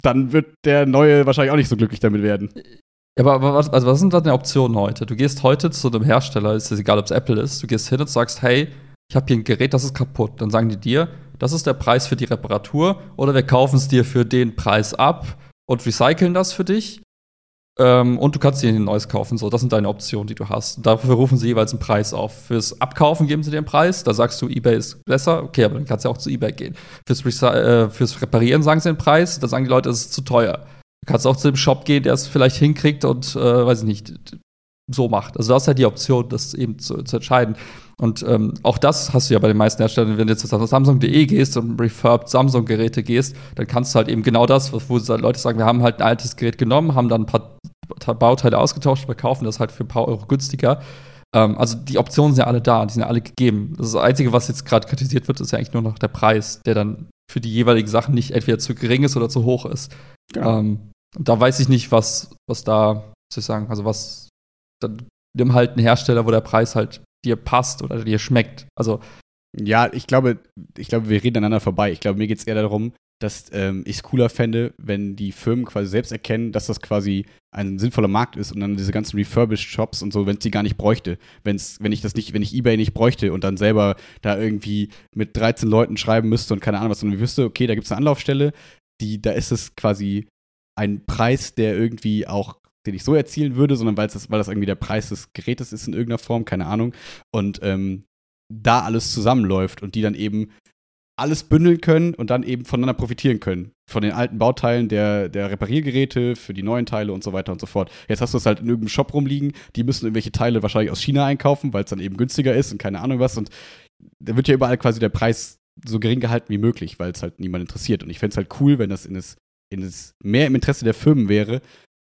dann wird der neue wahrscheinlich auch nicht so glücklich damit werden. Ja, aber, aber was, also was sind da die Optionen heute? Du gehst heute zu einem Hersteller, ist es egal, ob es Apple ist, du gehst hin und sagst, hey, ich habe hier ein Gerät, das ist kaputt. Dann sagen die dir, das ist der Preis für die Reparatur oder wir kaufen es dir für den Preis ab und recyceln das für dich. Ähm, und du kannst dir ein neues kaufen. So, das sind deine Optionen, die du hast. dafür rufen sie jeweils einen Preis auf. Fürs Abkaufen geben sie dir einen Preis. Da sagst du, eBay ist besser. Okay, aber dann kannst du ja auch zu eBay gehen. Fürs, äh, fürs Reparieren sagen sie den Preis. Da sagen die Leute, es ist zu teuer. Du kannst auch zu dem Shop gehen, der es vielleicht hinkriegt und, äh, weiß ich nicht, so macht. Also, du hast halt die Option, das eben zu, zu entscheiden. Und ähm, auch das hast du ja bei den meisten Herstellern, wenn du jetzt auf Samsung.de gehst und refurbed Samsung-Geräte gehst, dann kannst du halt eben genau das, wo Leute sagen, wir haben halt ein altes Gerät genommen, haben dann ein paar Bauteile ausgetauscht, verkaufen das halt für ein paar Euro günstiger. Ähm, also die Optionen sind ja alle da, die sind ja alle gegeben. Das, das Einzige, was jetzt gerade kritisiert wird, ist ja eigentlich nur noch der Preis, der dann für die jeweiligen Sachen nicht entweder zu gering ist oder zu hoch ist. Genau. Ähm, da weiß ich nicht, was, was da, soll ich sagen, also was, dann nimm halt einen Hersteller, wo der Preis halt dir passt oder dir schmeckt. Also ja, ich glaube, ich glaube, wir reden aneinander vorbei. Ich glaube, mir geht es eher darum, dass ähm, ich es cooler fände, wenn die Firmen quasi selbst erkennen, dass das quasi ein sinnvoller Markt ist und dann diese ganzen refurbished Shops und so, wenn es die gar nicht bräuchte, wenn's, wenn ich das nicht, wenn ich eBay nicht bräuchte und dann selber da irgendwie mit 13 Leuten schreiben müsste und keine Ahnung was, sondern ich wüsste, okay, da gibt es eine Anlaufstelle, die, da ist es quasi ein Preis, der irgendwie auch den ich so erzielen würde, sondern weil das, weil das irgendwie der Preis des Gerätes ist in irgendeiner Form, keine Ahnung. Und ähm, da alles zusammenläuft und die dann eben alles bündeln können und dann eben voneinander profitieren können. Von den alten Bauteilen der, der Repariergeräte, für die neuen Teile und so weiter und so fort. Jetzt hast du es halt in irgendeinem Shop rumliegen, die müssen irgendwelche Teile wahrscheinlich aus China einkaufen, weil es dann eben günstiger ist und keine Ahnung was. Und da wird ja überall quasi der Preis so gering gehalten wie möglich, weil es halt niemand interessiert. Und ich fände es halt cool, wenn das in das, in das mehr im Interesse der Firmen wäre,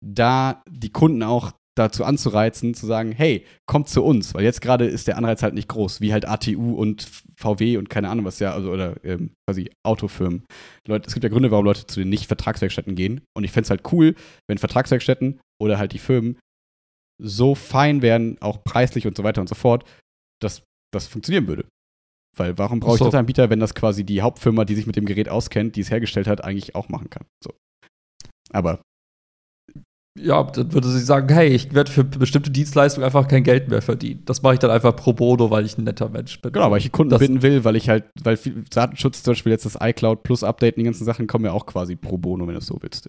da die Kunden auch dazu anzureizen, zu sagen, hey, kommt zu uns, weil jetzt gerade ist der Anreiz halt nicht groß, wie halt ATU und VW und keine Ahnung was ja, also oder ähm, quasi Autofirmen. Leute, es gibt ja Gründe, warum Leute zu den Nicht-Vertragswerkstätten gehen. Und ich fände es halt cool, wenn Vertragswerkstätten oder halt die Firmen so fein werden, auch preislich und so weiter und so fort, dass das funktionieren würde. Weil warum brauche ich so. Anbieter, wenn das quasi die Hauptfirma, die sich mit dem Gerät auskennt, die es hergestellt hat, eigentlich auch machen kann? So. Aber ja, dann würde sie sagen, hey, ich werde für bestimmte Dienstleistungen einfach kein Geld mehr verdienen. Das mache ich dann einfach pro bono, weil ich ein netter Mensch bin. Genau, weil ich Kunden das binden will, weil ich halt, weil Datenschutz zum Beispiel jetzt das iCloud Plus Update und die ganzen Sachen kommen ja auch quasi pro bono, wenn du es so willst.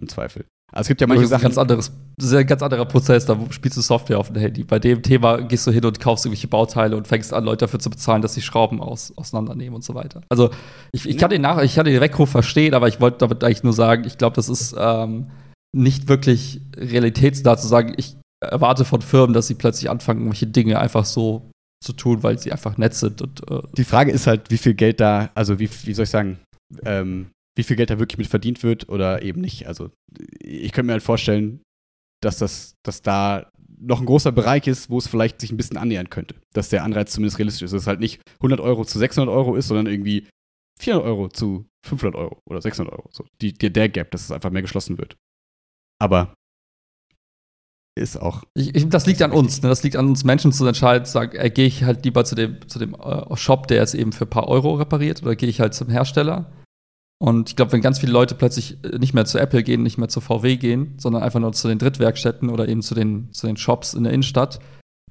Im Zweifel. Also es gibt ja manche das ist Sachen. Ganz anderes, das ist ein ganz anderer Prozess, da spielst du Software auf dem Handy. Bei dem Thema gehst du hin und kaufst irgendwelche Bauteile und fängst an, Leute dafür zu bezahlen, dass sie Schrauben aus, auseinandernehmen und so weiter. Also ich, ich kann den nach, ich kann den Weckruf verstehen, aber ich wollte damit eigentlich nur sagen, ich glaube, das ist ähm, nicht wirklich realitätsnah zu sagen, ich erwarte von Firmen, dass sie plötzlich anfangen, irgendwelche Dinge einfach so zu tun, weil sie einfach nett sind. Und, äh Die Frage ist halt, wie viel Geld da, also wie, wie soll ich sagen, ähm, wie viel Geld da wirklich mit verdient wird oder eben nicht. Also ich könnte mir halt vorstellen, dass das, dass da noch ein großer Bereich ist, wo es vielleicht sich ein bisschen annähern könnte. Dass der Anreiz zumindest realistisch ist. Dass es halt nicht 100 Euro zu 600 Euro ist, sondern irgendwie 400 Euro zu 500 Euro oder 600 Euro. So, die, der Gap, dass es einfach mehr geschlossen wird. Aber ist auch. Ich, ich, das liegt an uns. Ne? Das liegt an uns Menschen zu entscheiden, zu sagen, äh, gehe ich halt lieber zu dem, zu dem äh, Shop, der jetzt eben für ein paar Euro repariert, oder gehe ich halt zum Hersteller. Und ich glaube, wenn ganz viele Leute plötzlich äh, nicht mehr zu Apple gehen, nicht mehr zu VW gehen, sondern einfach nur zu den Drittwerkstätten oder eben zu den, zu den Shops in der Innenstadt,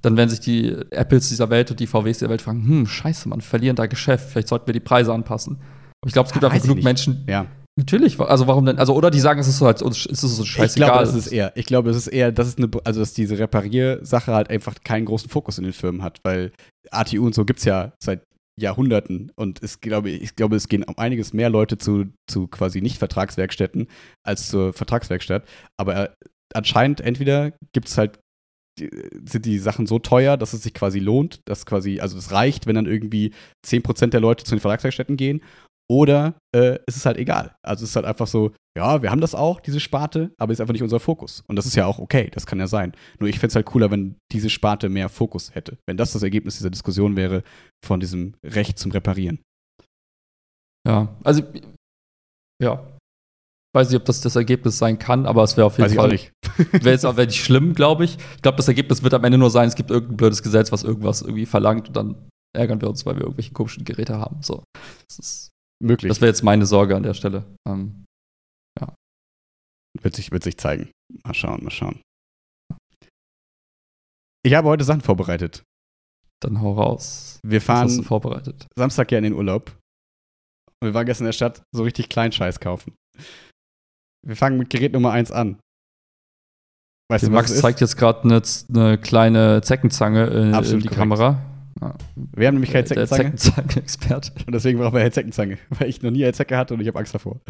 dann werden sich die Apples dieser Welt und die VWs der Welt fragen, hm, scheiße, man, verlieren da Geschäft, vielleicht sollten wir die Preise anpassen. Aber ich glaube, es gibt ja, einfach genug Menschen, ja. Natürlich, also warum denn? Also, oder die sagen, es ist so halt, es ist so scheißegal. Ich glaube, das ist eher, ich glaube, es ist eher, dass es eine, also dass diese Repariersache halt einfach keinen großen Fokus in den Firmen hat, weil ATU und so gibt es ja seit Jahrhunderten und es glaube ich glaube, es gehen um einiges mehr Leute zu, zu quasi Nicht-Vertragswerkstätten als zur Vertragswerkstatt. Aber äh, anscheinend entweder gibt es halt sind die Sachen so teuer, dass es sich quasi lohnt, dass quasi, also es reicht, wenn dann irgendwie 10% der Leute zu den Vertragswerkstätten gehen oder äh, es ist halt egal. Also es ist halt einfach so, ja, wir haben das auch, diese Sparte, aber ist einfach nicht unser Fokus. Und das ist ja auch okay, das kann ja sein. Nur ich fände es halt cooler, wenn diese Sparte mehr Fokus hätte. Wenn das das Ergebnis dieser Diskussion wäre von diesem Recht zum Reparieren. Ja, also ja. Weiß nicht, ob das das Ergebnis sein kann, aber es wäre auf jeden Weiß Fall. Ich wäre jetzt auch nicht schlimm, glaube ich. Ich glaube, das Ergebnis wird am Ende nur sein, es gibt irgendein blödes Gesetz, was irgendwas irgendwie verlangt und dann ärgern wir uns, weil wir irgendwelche komischen Geräte haben. So. Das ist möglich. Das wäre jetzt meine Sorge an der Stelle. Ähm, ja. Wird sich, wird sich zeigen. Mal schauen, mal schauen. Ich habe heute Sachen vorbereitet. Dann hau raus. Wir fahren Was hast du vorbereitet? Samstag ja in den Urlaub. Und wir waren gestern in der Stadt so richtig Kleinscheiß kaufen. Wir fangen mit Gerät Nummer 1 an. Weißt du, Max zeigt jetzt gerade eine, eine, kleine Zeckenzange in, in die korrekt. Kamera. Wir haben nämlich keine Zeckenzange. Der Zeckenzange-Experte. Und deswegen brauchen wir eine Zeckenzange, weil ich noch nie eine Zecke hatte und ich habe Angst davor.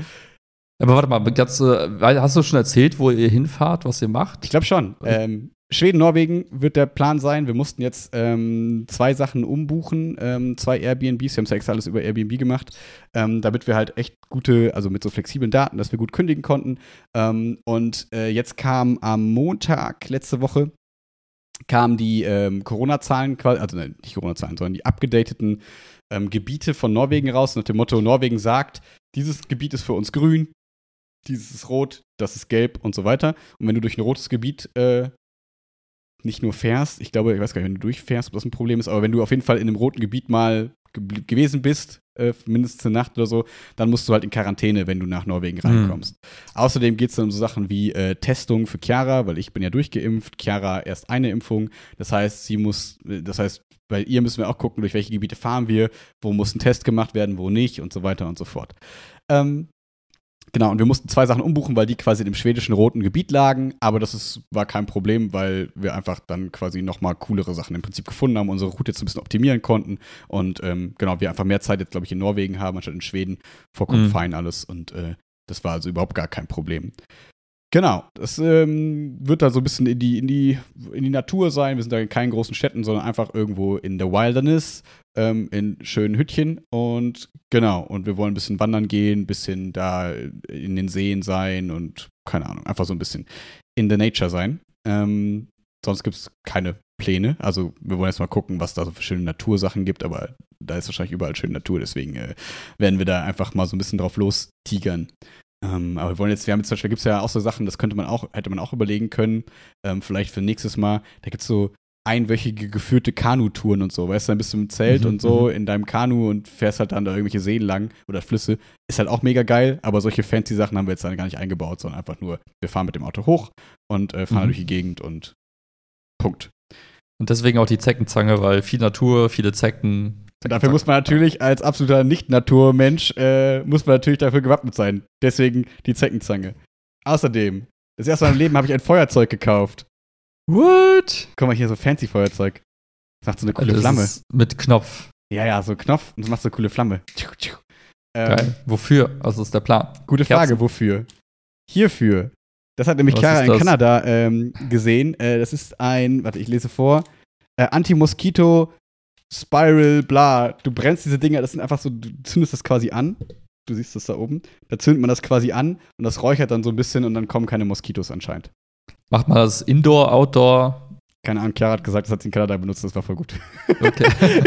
Aber warte mal, ganz, äh, hast du schon erzählt, wo ihr hinfahrt, was ihr macht? Ich glaube schon. Ähm, Schweden, Norwegen wird der Plan sein. Wir mussten jetzt ähm, zwei Sachen umbuchen, ähm, zwei Airbnbs. Wir haben es ja extra alles über Airbnb gemacht, ähm, damit wir halt echt gute, also mit so flexiblen Daten, dass wir gut kündigen konnten. Ähm, und äh, jetzt kam am Montag letzte Woche kamen die ähm, Corona-Zahlen, also nein, nicht Corona-Zahlen, sondern die abgedateten ähm, Gebiete von Norwegen raus nach dem Motto, Norwegen sagt, dieses Gebiet ist für uns grün, dieses ist rot, das ist gelb und so weiter. Und wenn du durch ein rotes Gebiet äh, nicht nur fährst, ich glaube, ich weiß gar nicht, wenn du durchfährst, ob das ein Problem ist, aber wenn du auf jeden Fall in einem roten Gebiet mal gewesen bist, äh, mindestens eine Nacht oder so, dann musst du halt in Quarantäne, wenn du nach Norwegen mhm. reinkommst. Mhm. Außerdem geht es dann um so Sachen wie äh, Testung für Chiara, weil ich bin ja durchgeimpft, Chiara erst eine Impfung. Das heißt, sie muss, äh, das heißt, bei ihr müssen wir auch gucken, durch welche Gebiete fahren wir, wo muss ein Test gemacht werden, wo nicht und so weiter und so fort. Ähm, Genau, und wir mussten zwei Sachen umbuchen, weil die quasi im schwedischen roten Gebiet lagen, aber das ist, war kein Problem, weil wir einfach dann quasi nochmal coolere Sachen im Prinzip gefunden haben, unsere Route jetzt ein bisschen optimieren konnten und ähm, genau, wir einfach mehr Zeit jetzt, glaube ich, in Norwegen haben, anstatt in Schweden. Vollkommen Mhm. fein alles und äh, das war also überhaupt gar kein Problem. Genau, das ähm, wird da so ein bisschen in die, in, die, in die Natur sein. Wir sind da in keinen großen Städten, sondern einfach irgendwo in der Wilderness, ähm, in schönen Hüttchen. Und genau, und wir wollen ein bisschen wandern gehen, ein bisschen da in den Seen sein und keine Ahnung, einfach so ein bisschen in the nature sein. Ähm, sonst gibt es keine Pläne. Also wir wollen jetzt mal gucken, was da so für schöne Natursachen gibt, aber da ist wahrscheinlich überall schöne Natur, deswegen äh, werden wir da einfach mal so ein bisschen drauf lostigern. Ähm, aber wir wollen jetzt, wir haben jetzt zum Beispiel, gibt es ja auch so Sachen, das könnte man auch, hätte man auch überlegen können, ähm, vielleicht für nächstes Mal, da gibt es so einwöchige geführte Kanutouren und so, weißt du, dann bist du im Zelt Mhm, und so mhm. in deinem Kanu und fährst halt dann da irgendwelche Seen lang oder Flüsse. Ist halt auch mega geil, aber solche fancy Sachen haben wir jetzt dann gar nicht eingebaut, sondern einfach nur, wir fahren mit dem Auto hoch und äh, fahren Mhm. durch die Gegend und Punkt. Und deswegen auch die Zeckenzange, weil viel Natur, viele Zecken. Dafür muss man natürlich als absoluter Nicht-Naturmensch, äh, muss man natürlich dafür gewappnet sein. Deswegen die Zeckenzange. Außerdem, das erste Mal im Leben habe ich ein Feuerzeug gekauft. What? Guck mal hier, so fancy Feuerzeug. Das macht so eine coole Das Flamme. ist Mit Knopf. Ja, ja, so Knopf und das macht so eine coole Flamme. Ähm, Geil. Wofür? Also ist der Plan. Gute Kerzen. Frage, wofür? Hierfür. Das hat nämlich Was Clara in? Kanada ähm, gesehen. Äh, das ist ein, warte, ich lese vor. Äh, Anti-Moskito Spiral, bla. Du brennst diese Dinger, das sind einfach so, du zündest das quasi an. Du siehst das da oben. Da zündet man das quasi an und das räuchert dann so ein bisschen und dann kommen keine Moskitos anscheinend. Macht man das Indoor, Outdoor? Keine Ahnung, Clara hat gesagt, das hat sie in Kanada benutzt, das war voll gut. Okay.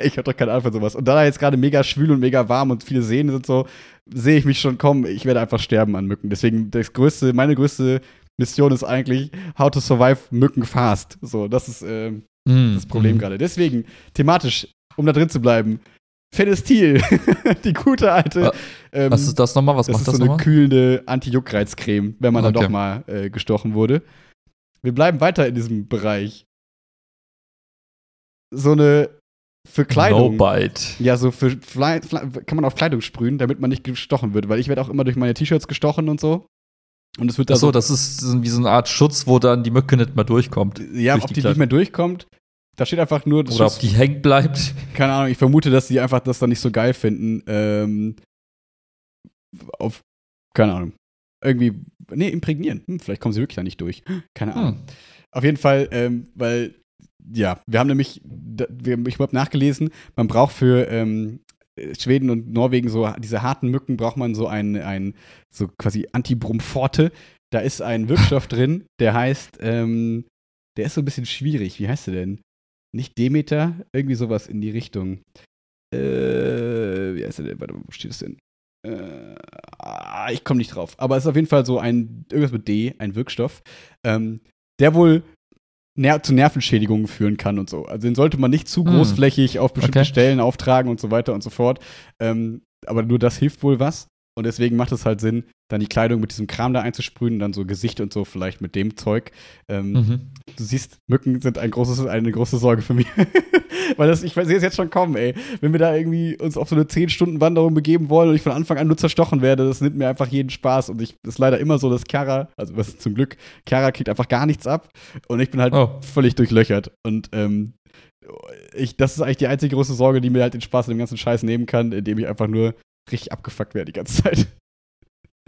ich hab doch keine Ahnung von sowas. Und da da jetzt gerade mega schwül und mega warm und viele Seen sind so, sehe ich mich schon kommen, ich werde einfach sterben an Mücken. Deswegen, das größte, meine größte Mission ist eigentlich, how to survive Mücken fast. So, das ist ähm, Mm, das Problem mm. gerade. Deswegen, thematisch, um da drin zu bleiben, Fenestil, die gute alte. Ähm, Was ist das nochmal? Was das macht ist das so eine nochmal? kühlende Anti-Juckreizcreme, wenn man dann Okay. doch mal äh, gestochen wurde. Wir bleiben weiter in diesem Bereich. So eine für Kleidung. No Bite. Ja, so für Fly, Fly, kann man auf Kleidung sprühen, damit man nicht gestochen wird, weil ich werde auch immer durch meine T-Shirts gestochen und so. Und es wird da Achso, so, das ist wie so eine Art Schutz, wo dann die Mücke nicht mehr durchkommt. ja, durch ob die die, nicht mehr durchkommt. Da steht einfach nur, Oder ob Schutz- die hängen bleibt. keine Ahnung, ich vermute, dass die einfach das dann nicht so geil finden. Ähm, auf, keine Ahnung. Irgendwie, nee, imprägnieren. Hm, vielleicht kommen sie wirklich da nicht durch. Keine Ahnung. Hm. Auf jeden Fall, ähm, weil, ja, wir haben nämlich, ich habe nachgelesen, man braucht für ähm, Schweden und Norwegen so, diese harten Mücken braucht man so ein, ein so quasi Anti-Brumforte. Da ist ein Wirkstoff drin, der heißt, ähm, der ist so ein bisschen schwierig. Wie heißt der denn? Nicht Demeter, irgendwie sowas in die Richtung. Äh, wie heißt der denn? Warte, wo steht es denn? Äh, ah, ich komme nicht drauf. Aber es ist auf jeden Fall so ein, irgendwas mit D, ein Wirkstoff, ähm, der wohl ner zu Nervenschädigungen führen kann und so. Also den sollte man nicht zu Hm. großflächig auf bestimmte Okay. Stellen auftragen und so weiter und so fort. Ähm, aber nur das hilft wohl was. Und deswegen macht es halt Sinn, dann die Kleidung mit diesem Kram da einzusprühen, dann so Gesicht und so vielleicht mit dem Zeug. Ähm, Mhm. Du siehst, Mücken sind ein großes, eine große Sorge für mich. Weil das, ich sehe es jetzt schon kommen, ey. Wenn wir da irgendwie uns auf so eine 10-Stunden-Wanderung begeben wollen und ich von Anfang an nur zerstochen werde, das nimmt mir einfach jeden Spaß. Und ich ist leider immer so, dass Chiara, also was zum Glück, Chiara kriegt einfach gar nichts ab und ich bin halt Oh. völlig durchlöchert. Und ähm, ich, das ist eigentlich die einzige große Sorge, die mir halt den Spaß an dem ganzen Scheiß nehmen kann, indem ich einfach nur richtig abgefuckt werde die ganze Zeit.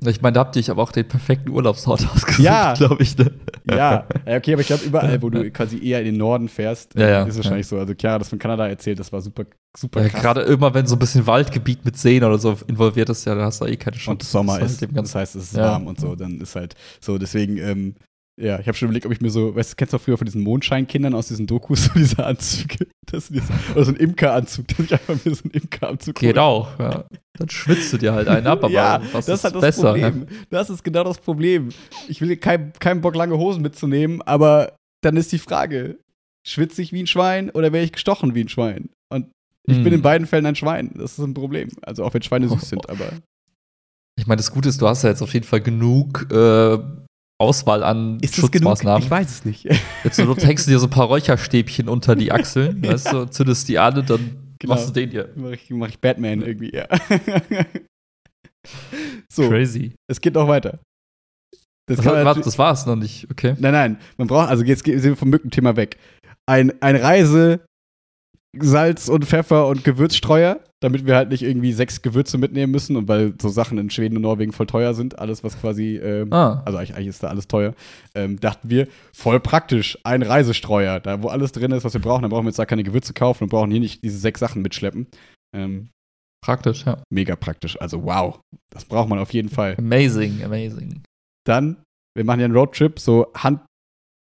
Ich meine, da habt ihr euch aber auch den perfekten Urlaubsort ausgesucht, Ja. glaube ich. Ne? Ja, ja, okay, aber ich glaube, überall, wo du quasi eher in den Norden fährst, Ja, ja, ist wahrscheinlich so. Also Chiara hat das von Kanada erzählt, das war super, super Ja, krass. Gerade immer, wenn so ein bisschen Waldgebiet mit Seen oder so involviert ist, ja, da hast du eh keine Chance. und Sommer ist, halt das heißt, es ist Ja. warm und so, dann ist halt so, deswegen, ähm, ja, ich habe schon überlegt, ob ich mir so, weißt du, kennst du auch früher von diesen Mondscheinkindern aus diesen Dokus, so diese Anzüge, das jetzt, oder so ein Imkeranzug, dass ich einfach mir so einen Imkeranzug Geht hole. auch, ja. Dann schwitzt du dir halt einen ab, aber ja, was das ist ist halt das besser? ne? Problem. Das ist genau das Problem. Ich will keinen keinen Bock, lange Hosen mitzunehmen, aber dann ist die Frage, schwitze ich wie ein Schwein oder werde ich gestochen wie ein Schwein? Und ich Hm. bin in beiden Fällen ein Schwein. Das ist ein Problem. Also auch wenn Schweine süß sind, aber Ich meine, das Gute ist, du hast ja jetzt auf jeden Fall genug äh, Auswahl an Schutzmaßnahmen. Ich weiß es nicht. Jetzt nur hängst du dir so ein paar Räucherstäbchen unter die Achseln, weißt du, zündest die an und dann Genau. Machst du den hier? Mach ich, mach ich Batman irgendwie, ja. so, Crazy. es geht noch weiter. Das Das, natürlich- das war es noch nicht, okay. Nein, nein, man braucht, also jetzt sind wir vom Mückenthema weg. Ein, ein Reise, Salz und Pfeffer und Gewürzstreuer, damit wir halt nicht irgendwie sechs Gewürze mitnehmen müssen und weil so Sachen in Schweden und Norwegen voll teuer sind, alles was quasi, ähm, Ah, also eigentlich, eigentlich ist da alles teuer, ähm, dachten wir, voll praktisch, ein Reisestreuer, da wo alles drin ist, was wir brauchen, dann brauchen wir jetzt da keine Gewürze kaufen und brauchen hier nicht diese sechs Sachen mitschleppen. Ähm, praktisch, ja. mega praktisch, also wow, das braucht man auf jeden Fall. Amazing, amazing. Dann, wir machen ja einen Roadtrip, so Hand,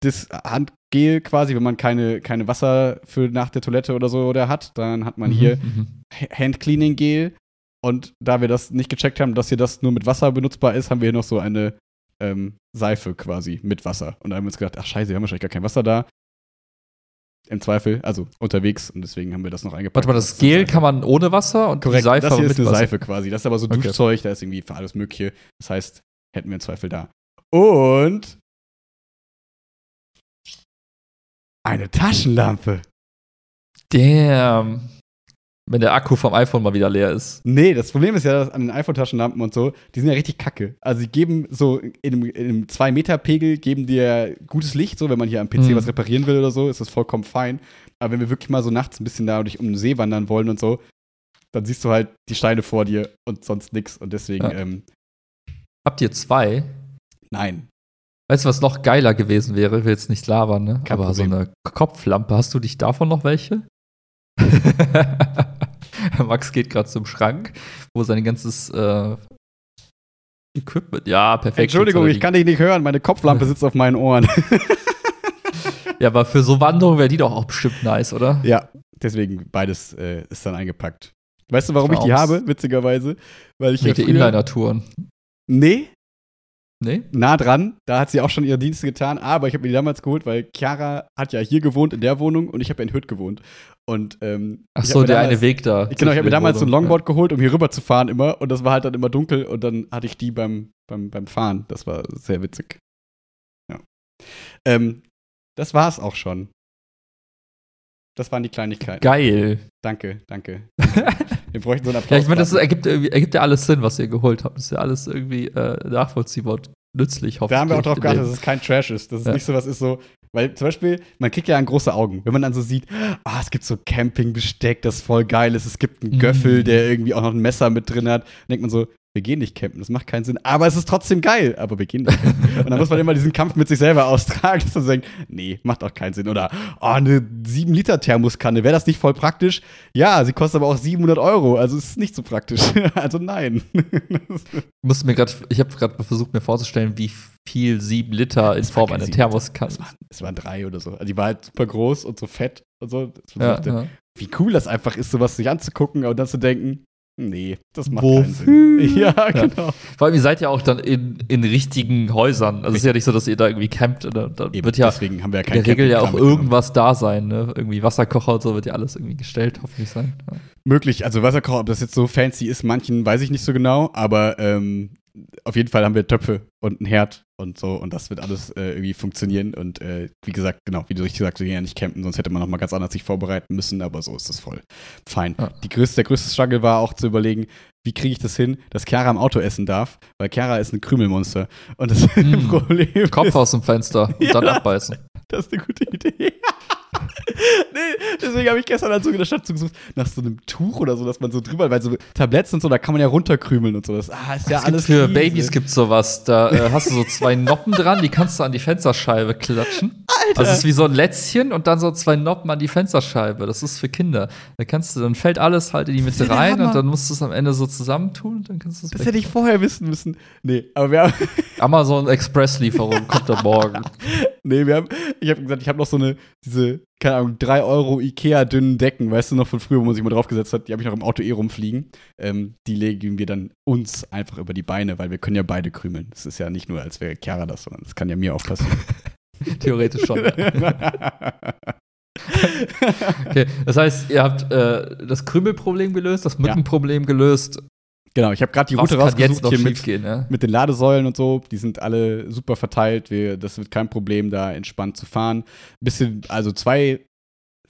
das Handgel quasi, wenn man keine, keine Wasser für nach der Toilette oder so oder hat, dann hat man hier Mhm, mhm. Handcleaning Gel. Und da wir das nicht gecheckt haben, dass hier das nur mit Wasser benutzbar ist, haben wir hier noch so eine ähm, Seife quasi mit Wasser. Und da haben wir uns gedacht, ach scheiße, wir haben wahrscheinlich gar kein Wasser da. Im Zweifel, also unterwegs. Und deswegen haben wir das noch eingepackt. Warte mal, das Gel kann man ohne Wasser und Korrekt, die Seife das hier aber ist eine Wasser. Seife quasi. Das ist aber so Okay. Duschzeug, da ist irgendwie für alles Mögliche. Das heißt, hätten wir im Zweifel da. Und eine Taschenlampe. Damn. Wenn der Akku vom iPhone mal wieder leer ist. Nee, das Problem ist ja, dass an den iPhone-Taschenlampen und so, die sind ja richtig kacke. Also die geben so in einem, in einem 2-Meter-Pegel geben dir gutes Licht, so wenn man hier am PC Mhm. was reparieren will oder so, ist das vollkommen fein. Aber wenn wir wirklich mal so nachts ein bisschen da durch um den See wandern wollen und so, dann siehst du halt die Steine vor dir und sonst nix. Und deswegen, Ja. ähm, Habt ihr zwei? nein. Weißt du, was noch geiler gewesen wäre? Ich will jetzt nicht labern, ne? Kein Aber Problem. so eine Kopflampe, hast du dich davon noch welche? Max geht gerade zum Schrank, wo sein ganzes äh, Equipment. Ja, perfekt. Entschuldigung, ich kann dich nicht hören, meine Kopflampe sitzt auf meinen Ohren. die- Ja, aber für so Wanderungen wäre die doch auch bestimmt nice, oder? ja, deswegen beides äh, ist dann eingepackt. Weißt du, warum ich die Traums. habe? Witzigerweise. Weil ich Mit ja den früher- Inliner-Touren. Nee, Nee? nah dran. Da hat sie auch schon ihre Dienste getan. Aber ich habe mir die damals geholt, weil Chiara hat ja hier gewohnt in der Wohnung und ich habe in Hütt gewohnt. Und ähm, Ach ich so, der damals, eine Weg da. Genau, ich habe mir damals so ein. Longboard geholt, um hier rüber zu fahren immer. Und das war halt dann immer dunkel und dann hatte ich die beim, beim, beim Fahren. Das war sehr witzig. Ja. Ähm, das war's auch schon. Das waren die Kleinigkeiten. Geil. Danke, danke. Wir bräuchten so einen Applaus. Ja, ich meine, das ergibt, ergibt ja alles Sinn, was ihr geholt habt. Das ist ja alles irgendwie äh, nachvollziehbar und nützlich, hoffentlich. Da haben wir auch drauf geachtet, dass es kein Trash ist. Dass es Ja. nicht so was ist so, weil zum Beispiel, man kriegt ja an große Augen, wenn man dann so sieht, ah, es gibt so Campingbesteck, das voll geil ist, es gibt einen Mm. Göffel, der irgendwie auch noch ein Messer mit drin hat. Dann denkt man so, wir gehen nicht campen, das macht keinen Sinn, aber es ist trotzdem geil, aber wir gehen nicht campen. Und dann muss man immer diesen Kampf mit sich selber austragen, dass man denkt, nee, macht auch keinen Sinn. Oder, oh, eine 7-Liter-Thermoskanne, wäre das nicht voll praktisch? Ja, sie kostet aber auch 700 Euro, also es ist nicht so praktisch. also nein. Ich musste mir gerade, ich habe gerade versucht, mir vorzustellen, wie viel sieben Liter in Form einer Thermoskanne. es, waren, es waren drei oder so. Also die war halt super groß und so fett und so. Ja, ja. Wie cool das einfach ist, sowas sich anzugucken und dann zu denken, nee, das macht Wofür? keinen Sinn. Ja, genau. Vor allem, ihr seid ja auch dann in, in richtigen Häusern. Also es ist ja nicht so, dass ihr da irgendwie campt. Da, da Eben, wird ja deswegen haben wir ja in der Regel ja auch mitgenommen. irgendwas da sein. Ne? Irgendwie Wasserkocher und so wird ja alles irgendwie gestellt, hoffentlich sein. Ja. Möglich, also Wasserkocher, ob das jetzt so fancy ist, manchen weiß ich nicht so genau, aber ähm, auf jeden Fall haben wir Töpfe und einen Herd und so und das wird alles äh, irgendwie funktionieren und äh, wie gesagt, genau, wie du richtig sagst, wir gehen ja nicht campen, sonst hätte man noch mal ganz anders sich vorbereiten müssen, aber so ist das voll fein. Ja. Die größte, der größte Struggle war auch zu überlegen, wie kriege ich das hin, dass Chiara im Auto essen darf, weil Chiara ist ein Krümelmonster und das Mm. Problem Kopf ist, aus dem Fenster und Ja. dann abbeißen. das ist eine gute Idee. nee, deswegen habe ich gestern halt so in der Stadt gesucht, nach so einem Tuch oder so, dass man so drüber, weil so Tabletts und so, da kann man ja runterkrümeln und so. Das ah, ist ja Es gibt alles für. Babys gibt sowas. Da äh, hast du so zwei Noppen dran, die kannst du an die Fensterscheibe klatschen. Alter. Das ist wie so ein Lätzchen und dann so zwei Noppen an die Fensterscheibe. Das ist für Kinder. Da kannst du, dann fällt alles halt in die Mitte rein Hammer. und dann musst du es am Ende so zusammentun und dann kannst du es Das hätte ich vorher wissen müssen. Nee, aber wir haben, Amazon Express Lieferung kommt da morgen. nee, wir haben, ich habe gesagt, ich habe noch so eine, diese, keine Ahnung, 3 Euro Ikea dünnen Decken, weißt du noch von früher, wo man sich mal draufgesetzt hat, die habe ich noch im Auto eh rumfliegen. Ähm, die legen wir dann uns einfach über die Beine, weil wir können ja beide krümeln. Das ist ja nicht nur, als wäre Chiara das, sondern das kann ja mir auch passieren. Theoretisch schon. Okay, das heißt, ihr habt äh, das Krümelproblem gelöst, das Mückenproblem gelöst. genau, ich habe gerade die Route kann jetzt rausgesucht noch hier mit, schiefgehen, ja? mit den Ladesäulen und so, die sind alle super verteilt. Wir, das wird kein Problem, da entspannt zu fahren. Bisschen, also zwei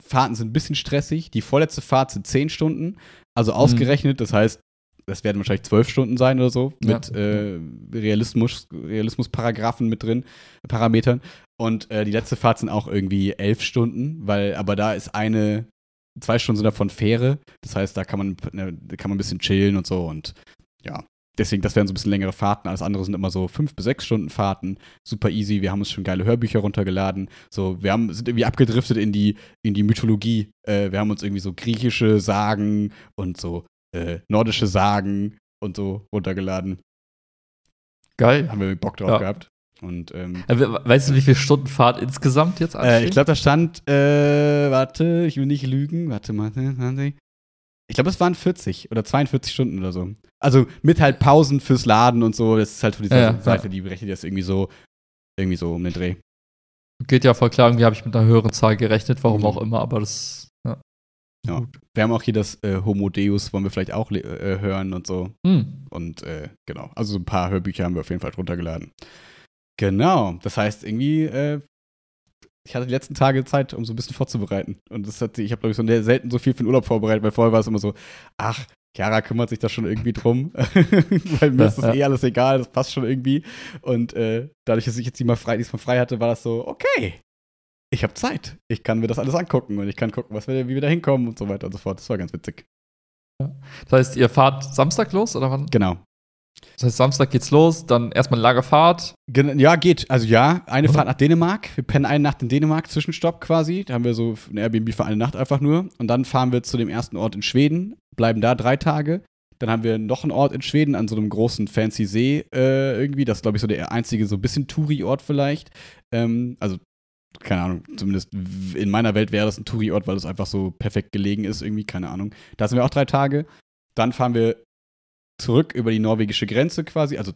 Fahrten sind ein bisschen stressig. Die vorletzte Fahrt sind 10 Stunden. Also ausgerechnet, das heißt, das werden wahrscheinlich 12 Stunden sein oder so, Ja. mit äh, Realismus, Realismusparagraphen mit drin, Parametern. Und äh, die letzte Fahrt sind auch irgendwie 11 Stunden, weil, aber da ist eine, zwei Stunden sind davon Fähre. Das heißt, da kann man, ne, kann man ein bisschen chillen und so und ja. Deswegen, das wären so ein bisschen längere Fahrten. Alles andere sind immer so fünf bis sechs Stunden Fahrten. Super easy. Wir haben uns schon geile Hörbücher runtergeladen. So, wir haben, sind irgendwie abgedriftet in die, in die Mythologie. Äh, wir haben uns irgendwie so griechische Sagen und so äh, nordische Sagen und so runtergeladen. Geil. Haben wir Bock drauf Ja. gehabt. Und ähm, Äh, we- Weißt du, wie viel Stunden Fahrt insgesamt jetzt äh, anstehen? ich glaube, da stand, äh, warte, ich will nicht lügen. Warte mal. ne. Ich glaube, es waren 40 oder 42 Stunden oder so. Also mit halt Pausen fürs Laden und so. Das ist halt von dieser Ja, ja, Seite, die berechnet das irgendwie so, irgendwie so um den Dreh. Geht ja voll klar, irgendwie habe ich mit einer höheren Zahl gerechnet, warum Mhm. auch immer, aber das. Ja. Ja. Wir haben auch hier das äh, Homo Deus, wollen wir vielleicht auch äh, hören und so. Hm. Und äh, genau, also so ein paar Hörbücher haben wir auf jeden Fall runtergeladen. Genau, das heißt irgendwie, äh, ich hatte die letzten Tage Zeit, um so ein bisschen vorzubereiten. Und das hat, ich habe, glaube ich, so selten so viel für den Urlaub vorbereitet, weil vorher war es immer so, ach, Chiara kümmert sich da schon irgendwie drum, weil mir Ja, ist das ja. eh alles egal, das passt schon irgendwie. Und äh, dadurch, dass ich jetzt diesmal frei, diesmal frei hatte, war das so, okay, ich habe Zeit. Ich kann mir das alles angucken und ich kann gucken, was wir, wie wir da hinkommen und so weiter und so fort. Das war ganz witzig. Das heißt, ihr fahrt Samstag los oder wann? Genau. Das heißt, Samstag geht's los, dann erstmal Lagerfahrt. Gen ja, geht. Also ja, eine Mhm. Fahrt nach Dänemark. Wir pennen eine Nacht in Dänemark, Zwischenstopp quasi. Da haben wir so ein Airbnb für eine Nacht einfach nur. Und dann fahren wir zu dem ersten Ort in Schweden, bleiben da drei Tage. Dann haben wir noch einen Ort in Schweden an so einem großen fancy See äh, irgendwie. Das ist, glaube ich, so der einzige so ein bisschen Touri-Ort vielleicht. Ähm, also, keine Ahnung, zumindest in meiner Welt wäre das ein Touri-Ort, weil es einfach so perfekt gelegen ist irgendwie, keine Ahnung. Da sind wir auch drei Tage. Dann fahren wir zurück über die norwegische Grenze quasi, also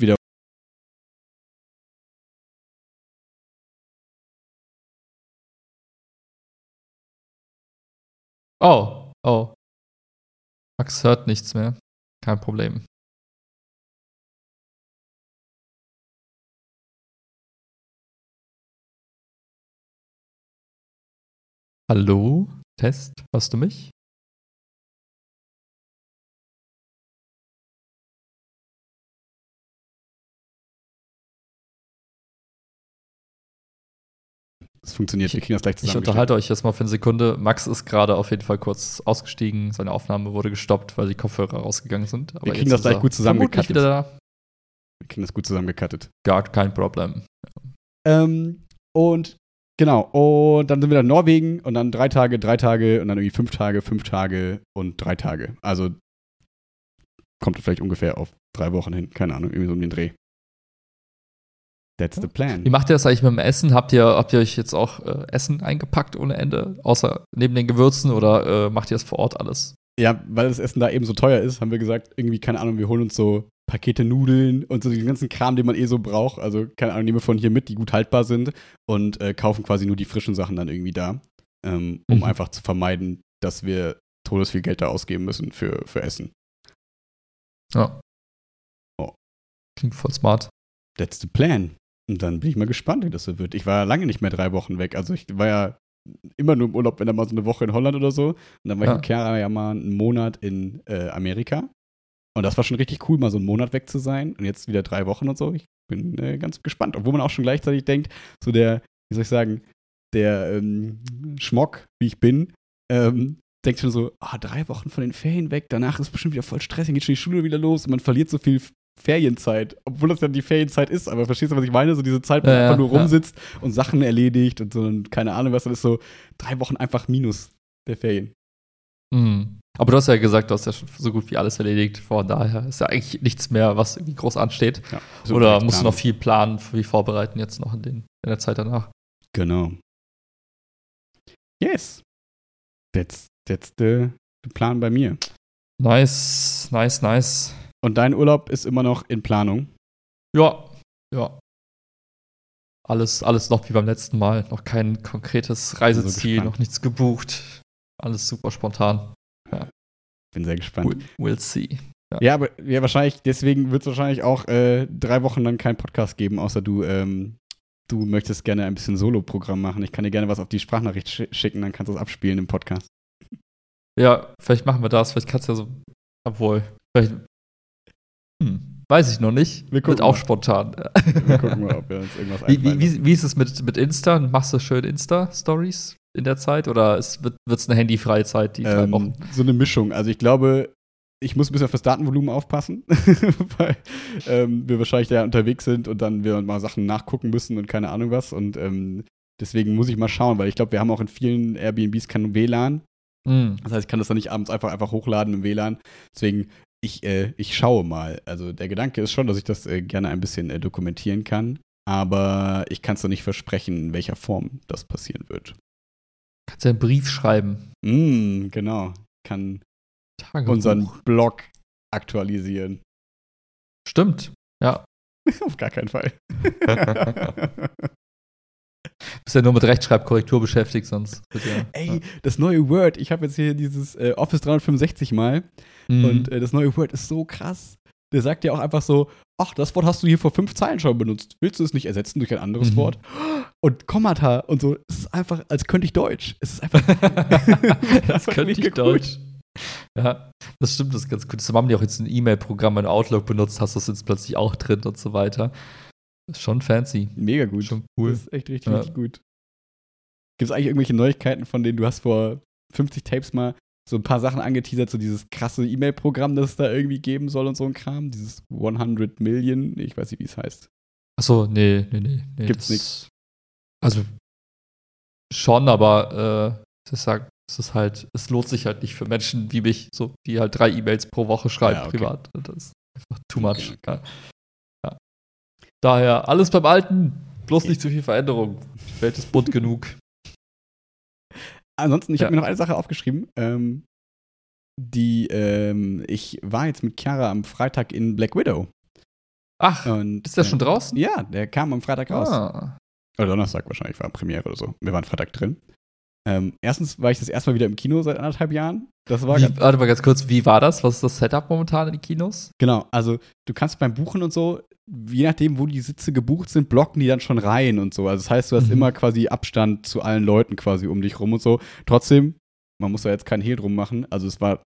wieder Oh, oh. Max hört nichts mehr. Kein Problem. Hallo? Test? Hörst du mich? Es funktioniert, wir kriegen das gleich Ich zusammen. unterhalte euch jetzt mal für eine Sekunde. Max ist gerade auf jeden Fall kurz ausgestiegen. Seine Aufnahme wurde gestoppt, weil die Kopfhörer rausgegangen sind. Aber Wir kriegen das gleich gut zusammengekattet. da. Wir kriegen das gut zusammengekattet. Gar kein Problem. Ähm, und genau, und dann sind wir dann in Norwegen und dann drei Tage, drei Tage und dann irgendwie fünf Tage, fünf Tage und drei Tage. Also kommt vielleicht ungefähr auf drei Wochen hin. Keine Ahnung, irgendwie so um den Dreh. That's the plan. Wie macht ihr das eigentlich mit dem Essen? Habt ihr, habt ihr euch jetzt auch äh, Essen eingepackt ohne Ende? Außer neben den Gewürzen oder äh, macht ihr das vor Ort alles? Ja, weil das Essen da eben so teuer ist, haben wir gesagt, irgendwie, keine Ahnung, wir holen uns so Pakete Nudeln und so den ganzen Kram, den man eh so braucht. Also, keine Ahnung, nehmen wir von hier mit, die gut haltbar sind und äh, kaufen quasi nur die frischen Sachen dann irgendwie da, ähm, um Mhm. einfach zu vermeiden, dass wir todesviel Geld da ausgeben müssen für, für Essen. Ja. Oh. Klingt voll smart. That's the plan. Und dann bin ich mal gespannt, wie das so wird. Ich war lange nicht mehr drei Wochen weg. Also, ich war ja immer nur im Urlaub, wenn dann mal so eine Woche in Holland oder so. Und dann war Ja. ich mit Chiara ja mal einen Monat in äh, Amerika. Und das war schon richtig cool, mal so einen Monat weg zu sein. Und jetzt wieder drei Wochen und so. Ich bin äh, ganz gespannt. Obwohl man auch schon gleichzeitig denkt, so der, wie soll ich sagen, der ähm, Schmock, wie ich bin, ähm, denkt schon so, ah, drei Wochen von den Ferien weg, danach ist bestimmt wieder voll Stress, dann geht schon die Schule wieder los und man verliert so viel Ferienzeit, obwohl das ja die Ferienzeit ist, aber verstehst du, was ich meine? So diese Zeit, wo man Ja, einfach ja, nur ja. rumsitzt und Sachen erledigt und so und keine Ahnung was, dann ist so drei Wochen einfach minus der Ferien. Mhm. Aber du hast ja gesagt, du hast ja schon so gut wie alles erledigt. Von daher ist ja eigentlich nichts mehr, was irgendwie groß ansteht. Ja, Oder musst du noch viel planen, viel vorbereiten jetzt noch in, den, in der Zeit danach? Genau. Yes. That's, that's the, the Plan bei mir. Nice, nice, nice. Und dein Urlaub ist immer noch in Planung. Ja, ja. Alles, alles noch wie beim letzten Mal. Noch kein konkretes Reiseziel, gespannt. noch nichts gebucht. Alles super spontan. Bin sehr gespannt. We'll, we'll see. Ja, aber ja, wahrscheinlich, deswegen wird es wahrscheinlich auch äh, drei Wochen lang keinen Podcast geben, außer du ähm, du möchtest gerne ein bisschen Solo-Programm machen. Ich kann dir gerne was auf die Sprachnachricht sch schicken, dann kannst du es abspielen im Podcast. Ja, vielleicht machen wir das. Vielleicht kannst du ja so. Obwohl, vielleicht. Hm, weiß ich noch nicht. Wir gucken Wird auch mal. spontan. Wir gucken mal, ob wir uns irgendwas Wie, wie, wie, ist es mit, mit Insta? Machst du schön Insta-Stories in der Zeit? Oder es wird es eine handyfreie Zeit, die drei ähm, Wochen? So eine Mischung. Also ich glaube, ich muss ein bisschen auf das Datenvolumen aufpassen, weil ähm, wir wahrscheinlich da unterwegs sind und dann wir mal Sachen nachgucken müssen und keine Ahnung was. Und ähm, deswegen muss ich mal schauen, weil ich glaube, wir haben auch in vielen Airbnbs kein WLAN. Hm. Das heißt, ich kann das dann nicht abends einfach, einfach hochladen im WLAN. Deswegen, ich, äh, ich schaue mal. Also der Gedanke ist schon, dass ich das äh, gerne ein bisschen äh, dokumentieren kann. Aber ich kann es noch nicht versprechen, in welcher Form das passieren wird. Kannst ja einen Brief schreiben. Mm, genau. Kann Tagebuch. unseren Blog aktualisieren. Stimmt. Ja. Auf gar keinen Fall. Bist ja nur mit Rechtschreibkorrektur beschäftigt, sonst. ja- Ey, das neue Word, ich habe jetzt hier dieses äh, Office 365 mal Mhm. und äh, das neue Word ist so krass. Der sagt ja auch einfach so, ach, das Wort hast du hier vor fünf Zeilen schon benutzt. Willst du es nicht ersetzen durch ein anderes Mhm. Wort? Und Kommata und so. Es ist einfach, als könnte ich Deutsch. Es ist einfach. das könnte ich Deutsch. Ja, das stimmt, das ist ganz gut. Das haben die auch jetzt ein E-Mail-Programm in Outlook benutzt, hast du es jetzt plötzlich auch drin und so weiter. Ist schon fancy. Mega gut. Schon cool. Das ist echt richtig, Ja. richtig gut. Gibt es eigentlich irgendwelche Neuigkeiten, von denen du hast vor 50 Tapes mal so ein paar Sachen angeteasert, so dieses krasse E-Mail-Programm, das es da irgendwie geben soll und so ein Kram? Dieses 100 Million, ich weiß nicht, wie es heißt. Achso, nee, nee, nee. nee Gibt's nix. Also, schon, aber äh, ich sag, es ist halt, es lohnt sich halt nicht für Menschen wie mich, so, die halt drei E-Mails pro Woche schreiben, Ja, okay. privat. Das ist einfach too much. Okay, Ja. Daher, alles beim Alten, bloß nicht zu viel Veränderung. Die Welt ist bunt genug. Ansonsten, ich Ja. habe mir noch eine Sache aufgeschrieben. Ähm, die, ähm, ich war jetzt mit Chiara am Freitag in Black Widow. Ach, Und, ist der äh, schon draußen? Ja, der kam am Freitag raus. Ah. Oder Donnerstag wahrscheinlich, war Premiere oder so. Wir waren Freitag drin. Ähm, erstens war ich das erste Mal wieder im Kino seit anderthalb Jahren. Das war ganz, Wie, warte mal ganz kurz, wie war das? Was ist das Setup momentan in den Kinos? Genau, also du kannst beim Buchen und so, je nachdem, wo die Sitze gebucht sind, blocken die dann schon rein und so. Also das heißt, du hast Mhm. immer quasi Abstand zu allen Leuten quasi um dich rum und so. Trotzdem, man muss da jetzt keinen Hehl drum machen. Also es war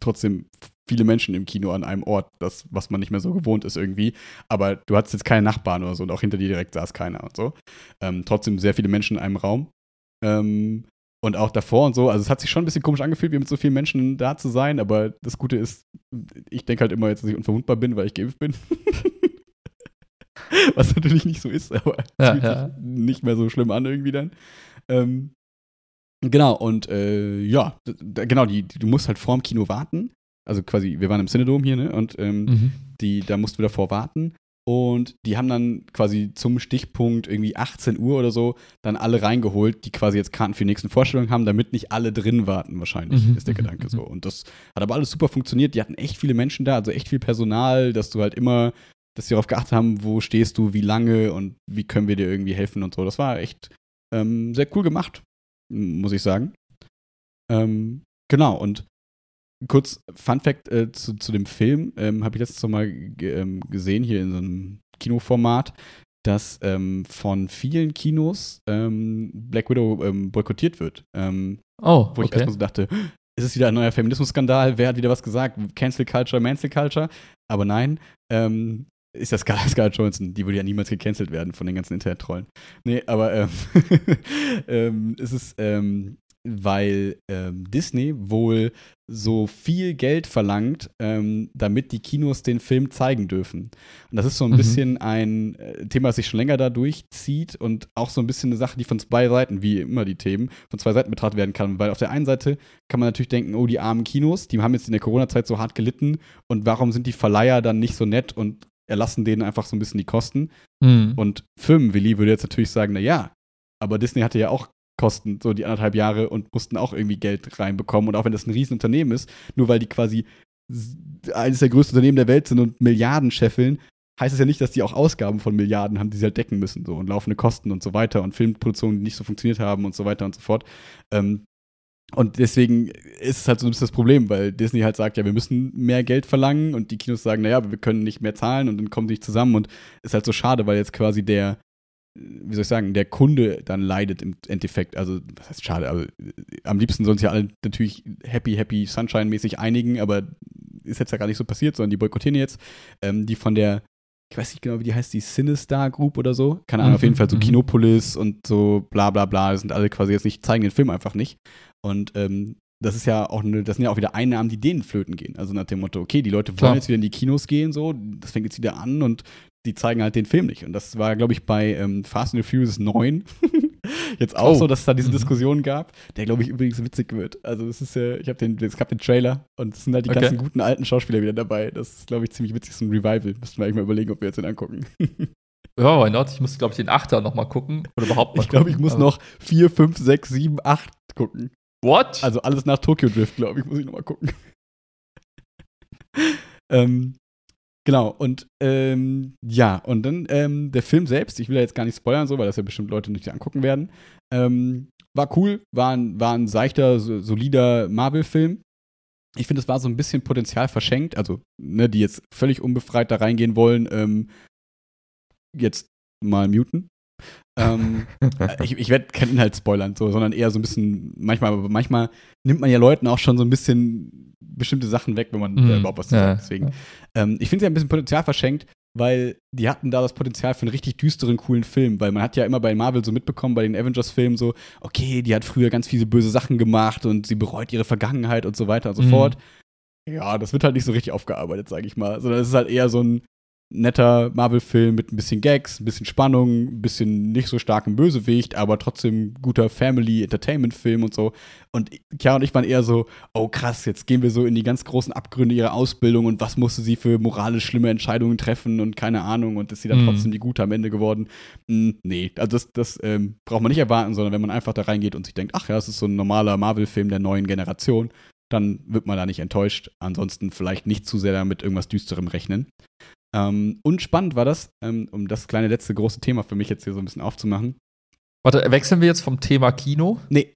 trotzdem viele Menschen im Kino an einem Ort, das, was man nicht mehr so gewohnt ist irgendwie. Aber du hattest jetzt keine Nachbarn oder so und auch hinter dir direkt saß keiner und so. Ähm, trotzdem sehr viele Menschen in einem Raum. Ähm, und auch davor und so, also es hat sich schon ein bisschen komisch angefühlt, wie mit so vielen Menschen da zu sein, aber das Gute ist, ich denke halt immer jetzt, dass ich unverwundbar bin, weil ich geimpft bin. Was natürlich nicht so ist, aber es Ja, fühlt ja. sich nicht mehr so schlimm an irgendwie dann. Ähm, genau, und äh, ja, genau, die, die, du musst halt vorm Kino warten. Also quasi, wir waren im Cinedom hier, ne? Und ähm, Mhm. die, da mussten wir davor warten. Und die haben dann quasi zum Stichpunkt irgendwie 18 Uhr oder so dann alle reingeholt, die quasi jetzt Karten für die nächsten Vorstellungen haben, damit nicht alle drin warten, wahrscheinlich, Mhm, ist der mhm, Gedanke mhm. so. Und das hat aber alles super funktioniert. Die hatten echt viele Menschen da, also echt viel Personal, dass du halt immer, dass sie darauf geachtet haben, wo stehst du, wie lange und wie können wir dir irgendwie helfen und so. Das war echt ähm, sehr cool gemacht, muss ich sagen. Ähm, genau, und kurz Fun Fact äh, zu, zu dem Film, ähm, habe ich letztes Mal ge- ähm, gesehen, hier in so einem Kinoformat, dass ähm, von vielen Kinos ähm, Black Widow boykottiert wird. Oh, wo ich okay. erstmal so dachte, ist es wieder ein neuer Feminismusskandal? Wer hat wieder was gesagt? Cancel Culture, Mancel Culture? Aber nein, ähm, ist das Scar Scarlett Johansson. Die würde ja niemals gecancelt werden von den ganzen Internet-Trollen. Nee, aber ähm, ähm, es ist, ähm, weil ähm, Disney wohl so viel Geld verlangt, ähm, damit die Kinos den Film zeigen dürfen. Und das ist so ein Mhm. bisschen ein äh, Thema, das sich schon länger da durchzieht und auch so ein bisschen eine Sache, die von zwei Seiten, wie immer die Themen, von zwei Seiten betrachtet werden kann. Weil auf der einen Seite kann man natürlich denken, oh, die armen Kinos, die haben jetzt in der Corona-Zeit so hart gelitten und warum sind die Verleiher dann nicht so nett und erlassen denen einfach so ein bisschen die Kosten? Mhm. Und Firmenwilli würde jetzt natürlich sagen, na ja, aber Disney hatte ja auch Kosten, so die anderthalb Jahre und mussten auch irgendwie Geld reinbekommen. Und auch wenn das ein Riesenunternehmen ist, nur weil die quasi eines der größten Unternehmen der Welt sind und Milliarden scheffeln, heißt es ja nicht, dass die auch Ausgaben von Milliarden haben, die sie halt decken müssen, so und laufende Kosten und so weiter und Filmproduktionen, die nicht so funktioniert haben und so weiter und so fort. Ähm, und deswegen ist es halt so ein bisschen das Problem, weil Disney halt sagt, ja, wir müssen mehr Geld verlangen und die Kinos sagen, naja, aber wir können nicht mehr zahlen und dann kommen sie nicht zusammen und ist halt so schade, weil jetzt quasi der, wie soll ich sagen, der Kunde dann leidet im Endeffekt. Also, was heißt schade, aber am liebsten sollen sich ja alle natürlich happy, happy, Sunshine-mäßig einigen, aber ist jetzt ja gar nicht so passiert, sondern die boykottieren jetzt. Ähm, die von der, ich weiß nicht genau, wie die heißt, die Sinistar Group oder so. Keine Ahnung, Mhm, auf jeden Fall so mhm. Kinopolis und so bla bla bla. Das sind alle quasi jetzt nicht, zeigen den Film einfach nicht. Und ähm, das ist ja auch eine, das sind ja auch wieder Einnahmen, die denen flöten gehen. Also nach dem Motto, okay, die Leute wollen Klar. jetzt wieder in die Kinos gehen, so, das fängt jetzt wieder an und die zeigen halt den Film nicht. Und das war, glaube ich, bei ähm, Fast and the Furious 9 jetzt auch Oh. so, dass es da diese Mhm. Diskussion gab, der, glaube ich, übrigens witzig wird. Also es ist ja, ich habe den, es gab den Trailer und es sind halt die Okay. ganzen guten alten Schauspieler wieder dabei. Das ist, glaube ich, ziemlich witzig, so ein Revival. Müssten wir eigentlich mal überlegen, ob wir jetzt den angucken. Ja, why not? Ich muss, glaube ich, den Achter noch mal gucken. Oder überhaupt mal Ich glaube, ich muss Aber- noch 4, 5, 6, 7, 8 gucken. What? Also alles nach Tokyo Drift, glaube ich, muss ich noch mal gucken. ähm, genau, und ähm, ja, und dann ähm, der Film selbst, ich will ja jetzt gar nicht spoilern, so, weil das ja bestimmt Leute nicht angucken werden. Ähm, war cool, war ein, war ein seichter, so, solider Marvel-Film. Ich finde, es war so ein bisschen Potenzial verschenkt, also, ne, die jetzt völlig unbefreit da reingehen wollen, ähm, jetzt mal muten. Ähm, ich, ich werde keinen Inhalt spoilern, so, sondern eher so ein bisschen, manchmal, aber manchmal nimmt man ja Leuten auch schon so ein bisschen bestimmte Sachen weg, wenn man Mhm. überhaupt was zu Ja, sagt. Deswegen, ähm, ich finde sie ein bisschen Potenzial verschenkt, weil die hatten da das Potenzial für einen richtig düsteren, coolen Film, weil man hat ja immer bei Marvel so mitbekommen, bei den Avengers-Filmen so, okay, die hat früher ganz viele böse Sachen gemacht und sie bereut ihre Vergangenheit und so weiter und so Mhm. fort. Ja, das wird halt nicht so richtig aufgearbeitet, sage ich mal, sondern es ist halt eher so ein netter Marvel-Film mit ein bisschen Gags, ein bisschen Spannung, ein bisschen nicht so starkem Bösewicht, aber trotzdem guter Family-Entertainment-Film und so. Und Chiara und ich waren eher so, oh krass, jetzt gehen wir so in die ganz großen Abgründe ihrer Ausbildung und was musste sie für moralisch schlimme Entscheidungen treffen und keine Ahnung und ist sie dann Mhm. trotzdem die Gute am Ende geworden? Hm, nee, also das, das ähm, braucht man nicht erwarten, sondern wenn man einfach da reingeht und sich denkt, ach ja, das ist so ein normaler Marvel-Film der neuen Generation, dann wird man da nicht enttäuscht. Ansonsten vielleicht nicht zu sehr mit irgendwas Düsterem rechnen. Ähm, und spannend war das, ähm, um das kleine letzte große Thema für mich jetzt hier so ein bisschen aufzumachen. Warte, wechseln wir jetzt vom Thema Kino? Nee,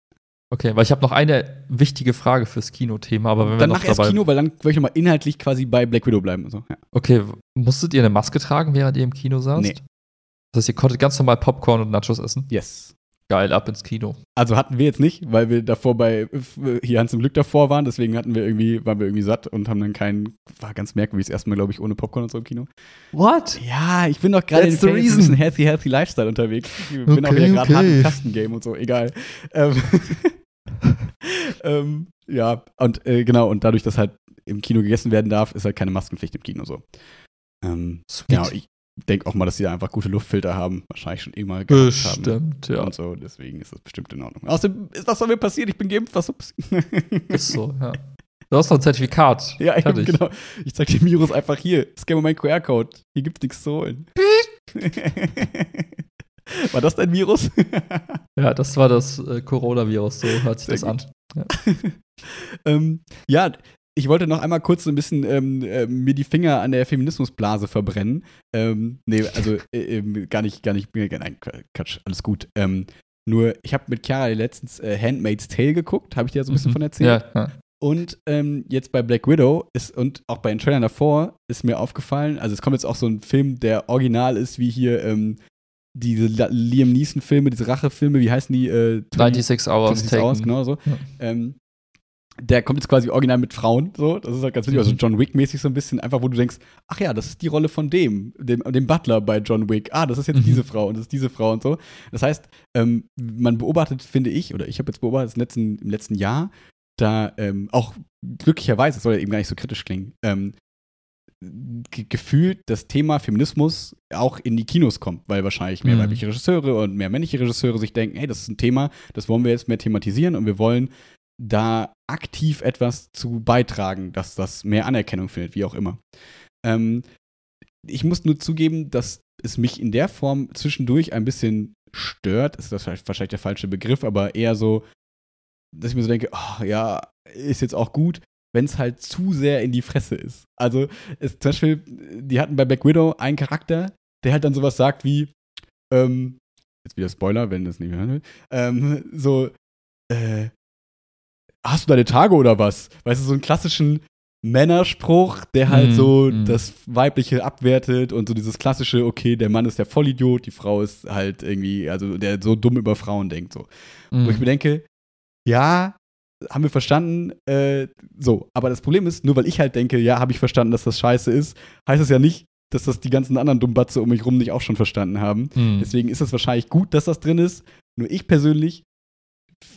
Okay, weil ich habe noch eine wichtige Frage fürs Kinothema, aber wenn wir danach noch dabei Kino, weil dann würde ich nochmal inhaltlich quasi bei Black Widow bleiben. Und so. ja. Okay, musstet ihr eine Maske tragen, während ihr im Kino saßt? Nee. Das heißt, ihr konntet ganz normal Popcorn und Nachos essen? Yes. Geil, ab ins Kino. Also hatten wir jetzt nicht, weil wir davor bei hier Hans im Glück davor waren, deswegen hatten wir irgendwie, waren wir irgendwie satt und haben dann keinen, war ganz merkwürdig, das erste Mal, glaube ich, ohne Popcorn und so im Kino. What? Ja, ich bin doch gerade in the ein reason. healthy, healthy Lifestyle unterwegs. Ich bin auch Okay, wieder gerade hart okay. im Kastengame und so, egal. Ähm, ähm, ja, und äh, genau, und dadurch, dass halt im Kino gegessen werden darf, ist halt keine Maskenpflicht im Kino so. Ähm, Sweet. genau, ich denke auch mal, dass sie da einfach gute Luftfilter haben, wahrscheinlich schon immer gehabt haben. Bestimmt, ja. Und so, deswegen ist das bestimmt in Ordnung. Außerdem, ist- was soll mir passieren? Ich bin geimpft, was passieren? Ist so, ja. Du hast noch ein Zertifikat. Ja, Fertig. genau. Ich zeig dem Virus einfach hier. Scan mal meinen QR-Code. Hier gibt's nichts zu holen. War das dein Virus? Ja, das war das äh, Coronavirus, so hört sich Sehr das an. ähm, ja, ich wollte noch einmal kurz so ein bisschen ähm, äh, mir die Finger an der Feminismusblase verbrennen. Ähm, nee, also äh, ähm, gar nicht, gar nicht, äh, nein, Quatsch, alles gut. Ähm, nur, ich habe mit Chiara letztens äh, Handmaid's Tale geguckt, habe ich dir ja so ein bisschen Mhm. von erzählt. Ja, ja. Und ähm, jetzt bei Black Widow ist und auch bei den Trailern davor ist mir aufgefallen, also es kommt jetzt auch so ein Film, der original ist, wie hier ähm, diese Liam Neeson-Filme, diese Rache-Filme, wie heißen die? Äh, 96 Hours 26 Taken. Hours, genau so. Ja. Ähm, der kommt jetzt quasi original mit Frauen, so. Das ist halt ganz witzig, also Mhm. John Wick-mäßig so ein bisschen, einfach wo du denkst, ach ja, das ist die Rolle von dem, dem, dem Butler bei John Wick. Ah, das ist jetzt Mhm. diese Frau und das ist diese Frau und so. Das heißt, ähm, man beobachtet, finde ich, oder ich habe jetzt beobachtet im letzten, im letzten Jahr, da ähm, auch glücklicherweise, das soll ja eben gar nicht so kritisch klingen, ähm, ge gefühlt das Thema Feminismus auch in die Kinos kommt, weil wahrscheinlich mehr Mhm. weibliche Regisseure und mehr männliche Regisseure sich denken, hey, das ist ein Thema, das wollen wir jetzt mehr thematisieren und wir wollen da aktiv etwas zu beitragen, dass das mehr Anerkennung findet, wie auch immer. Ähm, ich muss nur zugeben, dass es mich in der Form zwischendurch ein bisschen stört, ist das wahrscheinlich der falsche Begriff, aber eher so, dass ich mir so denke, oh, ja, ist jetzt auch gut, wenn es halt zu sehr in die Fresse ist. Also, es, zum Beispiel, die hatten bei Black Widow einen Charakter, der halt dann sowas sagt wie, ähm, jetzt wieder Spoiler, wenn das nicht mehr hören will, ähm, so, äh, hast du deine Tage oder was? Weißt du, so einen klassischen, Männerspruch, der halt Mm, so mm. das Weibliche abwertet und so dieses klassische, okay, der Mann ist der Vollidiot, die Frau ist halt irgendwie, also der so dumm über Frauen denkt, so. Wo ich mir Mhm. denke, ja, haben wir verstanden, äh, so. Aber das Problem ist, nur weil ich halt denke, ja, habe ich verstanden, dass das scheiße ist, heißt es ja nicht, dass das die ganzen anderen Dummbatze um mich rum nicht auch schon verstanden haben. Mhm. Deswegen ist es wahrscheinlich gut, dass das drin ist. Nur ich persönlich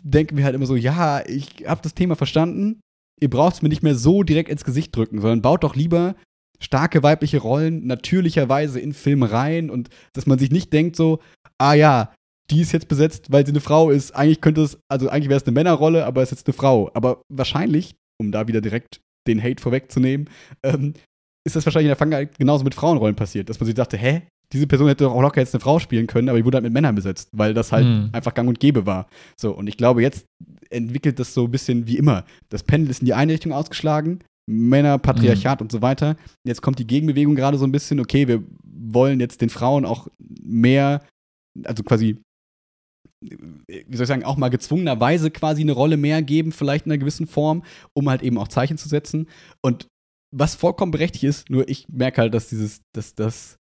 denke mir halt immer so, ja, ich habe das Thema verstanden. Ihr braucht es mir nicht mehr so direkt ins Gesicht drücken, sondern baut doch lieber starke weibliche Rollen natürlicherweise in Filme rein und dass man sich nicht denkt so, ah ja, die ist jetzt besetzt, weil sie eine Frau ist. Eigentlich könnte es, also eigentlich wäre es eine Männerrolle, aber es ist jetzt eine Frau. Aber wahrscheinlich, um da wieder direkt den Hate vorwegzunehmen, ähm, ist das wahrscheinlich in der Vergangenheit genauso mit Frauenrollen passiert, dass man sich dachte, hä, diese Person hätte doch auch locker jetzt eine Frau spielen können, aber die wurde halt mit Männern besetzt, weil das halt Mhm. einfach gang und gäbe war. So, und ich glaube, jetzt entwickelt das so ein bisschen wie immer. Das Pendel ist in die eine Richtung ausgeschlagen, Männer, Patriarchat und so weiter. Jetzt kommt die Gegenbewegung gerade so ein bisschen, okay, wir wollen jetzt den Frauen auch mehr, also quasi, wie soll ich sagen, auch mal gezwungenerweise quasi eine Rolle mehr geben, vielleicht in einer gewissen Form, um halt eben auch Zeichen zu setzen. Und was vollkommen berechtigt ist, nur ich merke halt, dass dieses, dass das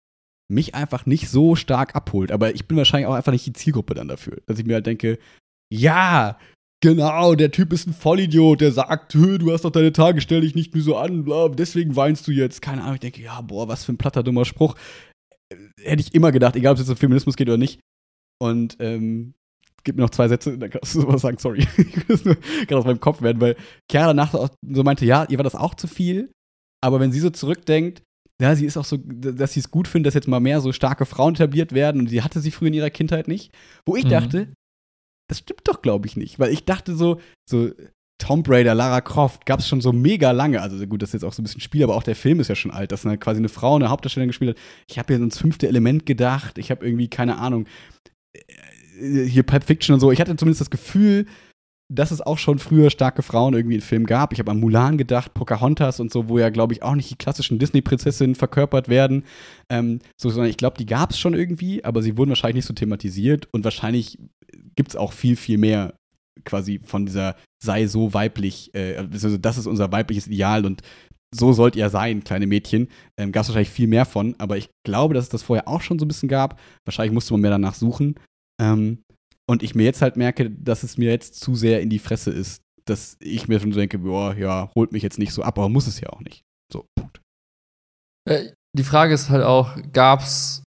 mich einfach nicht so stark abholt. Aber ich bin wahrscheinlich auch einfach nicht die Zielgruppe dann dafür. Dass ich mir halt denke, ja, genau, der Typ ist ein Vollidiot, der sagt, "Hö, du hast doch deine Tage, stell dich nicht nur so an, bla, deswegen weinst du jetzt. Keine Ahnung, ich denke, ja, boah, was für ein platter, dummer Spruch. Äh, Hätte ich immer gedacht, egal ob es jetzt um Feminismus geht oder nicht. Und, ähm, gib mir noch zwei Sätze, dann kannst du sowas sagen, sorry. ich will das nur gerade aus meinem Kopf werden, weil Chiara danach so meinte, ja, ihr war das auch zu viel. Aber wenn sie so zurückdenkt, ja, sie ist auch so, dass sie es gut findet, dass jetzt mal mehr so starke Frauen etabliert werden und sie hatte sie früher in ihrer Kindheit nicht. Wo ich Mhm. dachte, das stimmt doch, glaube ich, nicht. Weil ich dachte so, so Tomb Raider, Lara Croft gab es schon so mega lange. Also gut, das ist jetzt auch so ein bisschen Spiel, aber auch der Film ist ja schon alt, dass eine, quasi eine Frau eine Hauptdarstellerin gespielt hat. Ich habe hier ins fünfte Element gedacht. Ich habe irgendwie, keine Ahnung, äh, hier Pulp Fiction und so. Ich hatte zumindest das Gefühl, dass es auch schon früher starke Frauen irgendwie in Filmen gab. Ich habe an Mulan gedacht, Pocahontas und so, wo ja, glaube ich, auch nicht die klassischen Disney-Prinzessinnen verkörpert werden. Ähm, so, sondern ich glaube, die gab es schon irgendwie, aber sie wurden wahrscheinlich nicht so thematisiert und wahrscheinlich gibt es auch viel, viel mehr quasi von dieser sei so weiblich, äh, also das ist unser weibliches Ideal und so sollt ihr sein, kleine Mädchen. Ähm, gab es wahrscheinlich viel mehr von, aber ich glaube, dass es das vorher auch schon so ein bisschen gab. Wahrscheinlich musste man mehr danach suchen. Ähm, und ich mir jetzt halt merke, dass es mir jetzt zu sehr in die Fresse ist, dass ich mir schon denke, boah, ja, holt mich jetzt nicht so ab, aber muss es ja auch nicht. So, Punkt. Äh, die Frage ist halt auch, gab's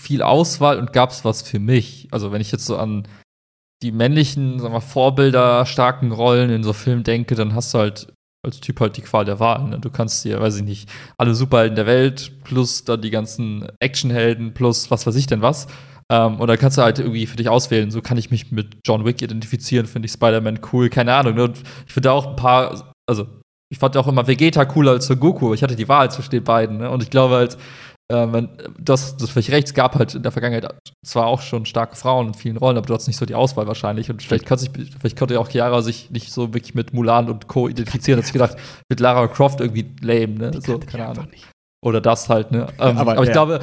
viel Auswahl und gab's was für mich? Also, wenn ich jetzt so an die männlichen, sagen wir, Vorbilder, starken Rollen in so Filmen denke, dann hast du halt als Typ halt die Qual der Wahl. Ne? Du kannst dir, weiß ich nicht, alle Superhelden der Welt plus dann die ganzen Actionhelden plus was weiß ich denn was. Ähm, und dann kannst du halt irgendwie für dich auswählen. So kann ich mich mit John Wick identifizieren, finde ich Spider-Man cool, keine Ahnung. Ne? Ich finde auch ein paar, also ich fand auch immer Vegeta cooler als Son Goku. Ich hatte die Wahl zwischen den beiden. Ne? Und ich glaube halt, äh, wenn, das, das vielleicht recht, es gab halt in der Vergangenheit zwar auch schon starke Frauen in vielen Rollen, aber du hattest nicht so die Auswahl wahrscheinlich. Und vielleicht, kann sich, vielleicht konnte ja auch Chiara sich nicht so wirklich mit Mulan und Co. identifizieren. Hat sich gedacht, mit Lara Croft irgendwie lame, ne? Die So, keine Ahnung. nicht. Oder das halt, ne? Ähm, aber, aber, ich ja. glaube,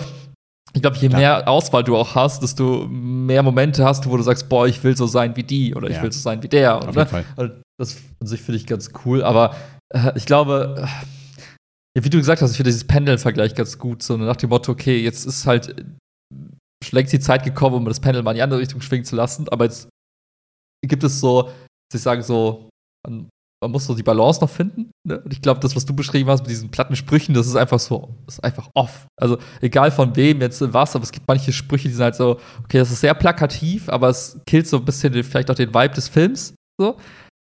ich glaube, je Klar. mehr Auswahl du auch hast, desto mehr Momente hast du, wo du sagst, boah, ich will so sein wie die oder ich Ja. will so sein wie der. Auf ne? jeden Fall. Also, das an sich finde ich ganz cool, aber äh, ich glaube, äh, wie du gesagt hast, ich finde dieses Pendeln-Vergleich ganz gut, so nach dem Motto, okay, jetzt ist halt äh, längst die Zeit gekommen, um das Pendel mal in die andere Richtung schwingen zu lassen, aber jetzt gibt es so, dass ich sage, so, man, man muss so die Balance noch finden. Ne? Und ich glaube, das, was du beschrieben hast mit diesen platten Sprüchen, das ist einfach so, ist einfach off. Also egal von wem jetzt was, aber es gibt manche Sprüche, die sind halt so, okay, das ist sehr plakativ, aber es killt so ein bisschen den, vielleicht auch den Vibe des Films. So.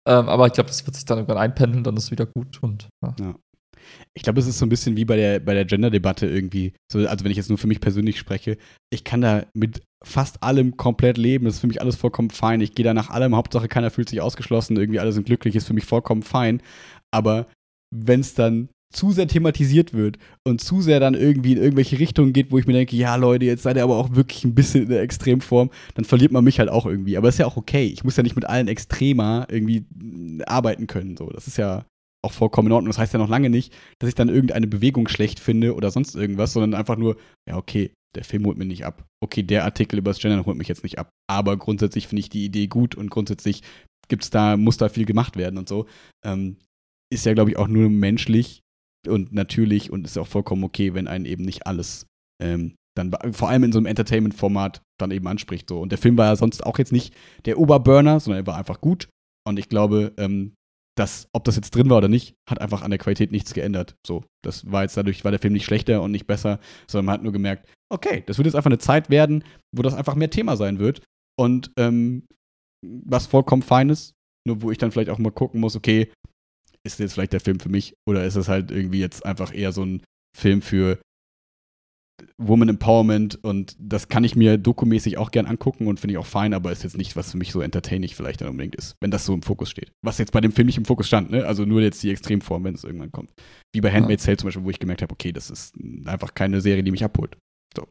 Ähm, aber ich glaube, das wird sich dann irgendwann einpendeln, dann ist es wieder gut. Und ja. Ich glaube, es ist so ein bisschen wie bei der, bei der Gender-Debatte irgendwie. So, also, wenn ich jetzt nur für mich persönlich spreche, ich kann da mit fast allem komplett leben. Das ist für mich alles vollkommen fein. Ich gehe da nach allem. Hauptsache, keiner fühlt sich ausgeschlossen. Irgendwie alle sind glücklich, ist für mich vollkommen fein. Aber wenn es dann zu sehr thematisiert wird und zu sehr dann irgendwie in irgendwelche Richtungen geht, wo ich mir denke, ja Leute, jetzt seid ihr aber auch wirklich ein bisschen in der Extremform, dann verliert man mich halt auch irgendwie. Aber ist ja auch okay. Ich muss ja nicht mit allen Extremer irgendwie arbeiten können. So, das ist ja auch vollkommen in Ordnung. Das heißt ja noch lange nicht, dass ich dann irgendeine Bewegung schlecht finde oder sonst irgendwas, sondern einfach nur, ja, okay, der Film holt mich nicht ab. Okay, der Artikel über das Gendern holt mich jetzt nicht ab. Aber grundsätzlich finde ich die Idee gut und grundsätzlich gibt's da, muss da viel gemacht werden und so. Ähm, ist ja, glaube ich, auch nur menschlich und natürlich und ist auch vollkommen okay, wenn einen eben nicht alles ähm, dann vor allem in so einem Entertainment-Format dann eben anspricht. So. Und der Film war ja sonst auch jetzt nicht der Oberburner, sondern er war einfach gut. Und ich glaube, ähm, dass, ob das jetzt drin war oder nicht, hat einfach an der Qualität nichts geändert. So, das war jetzt dadurch, war der Film nicht schlechter und nicht besser, sondern man hat nur gemerkt, okay, das wird jetzt einfach eine Zeit werden, wo das einfach mehr Thema sein wird. Und ähm, was vollkommen fein ist, nur wo ich dann vielleicht auch mal gucken muss, okay, ist jetzt vielleicht der Film für mich oder ist es halt irgendwie jetzt einfach eher so ein Film für Woman Empowerment und das kann ich mir dokumäßig auch gern angucken und finde ich auch fein, aber ist jetzt nicht, was für mich so entertaining vielleicht dann unbedingt ist, wenn das so im Fokus steht. Was jetzt bei dem Film nicht im Fokus stand, ne? Also nur jetzt die Extremform, wenn es irgendwann kommt. Wie bei Handmaid's Tale zum Beispiel, wo ich gemerkt habe, okay, das ist einfach keine Serie, die mich abholt. So.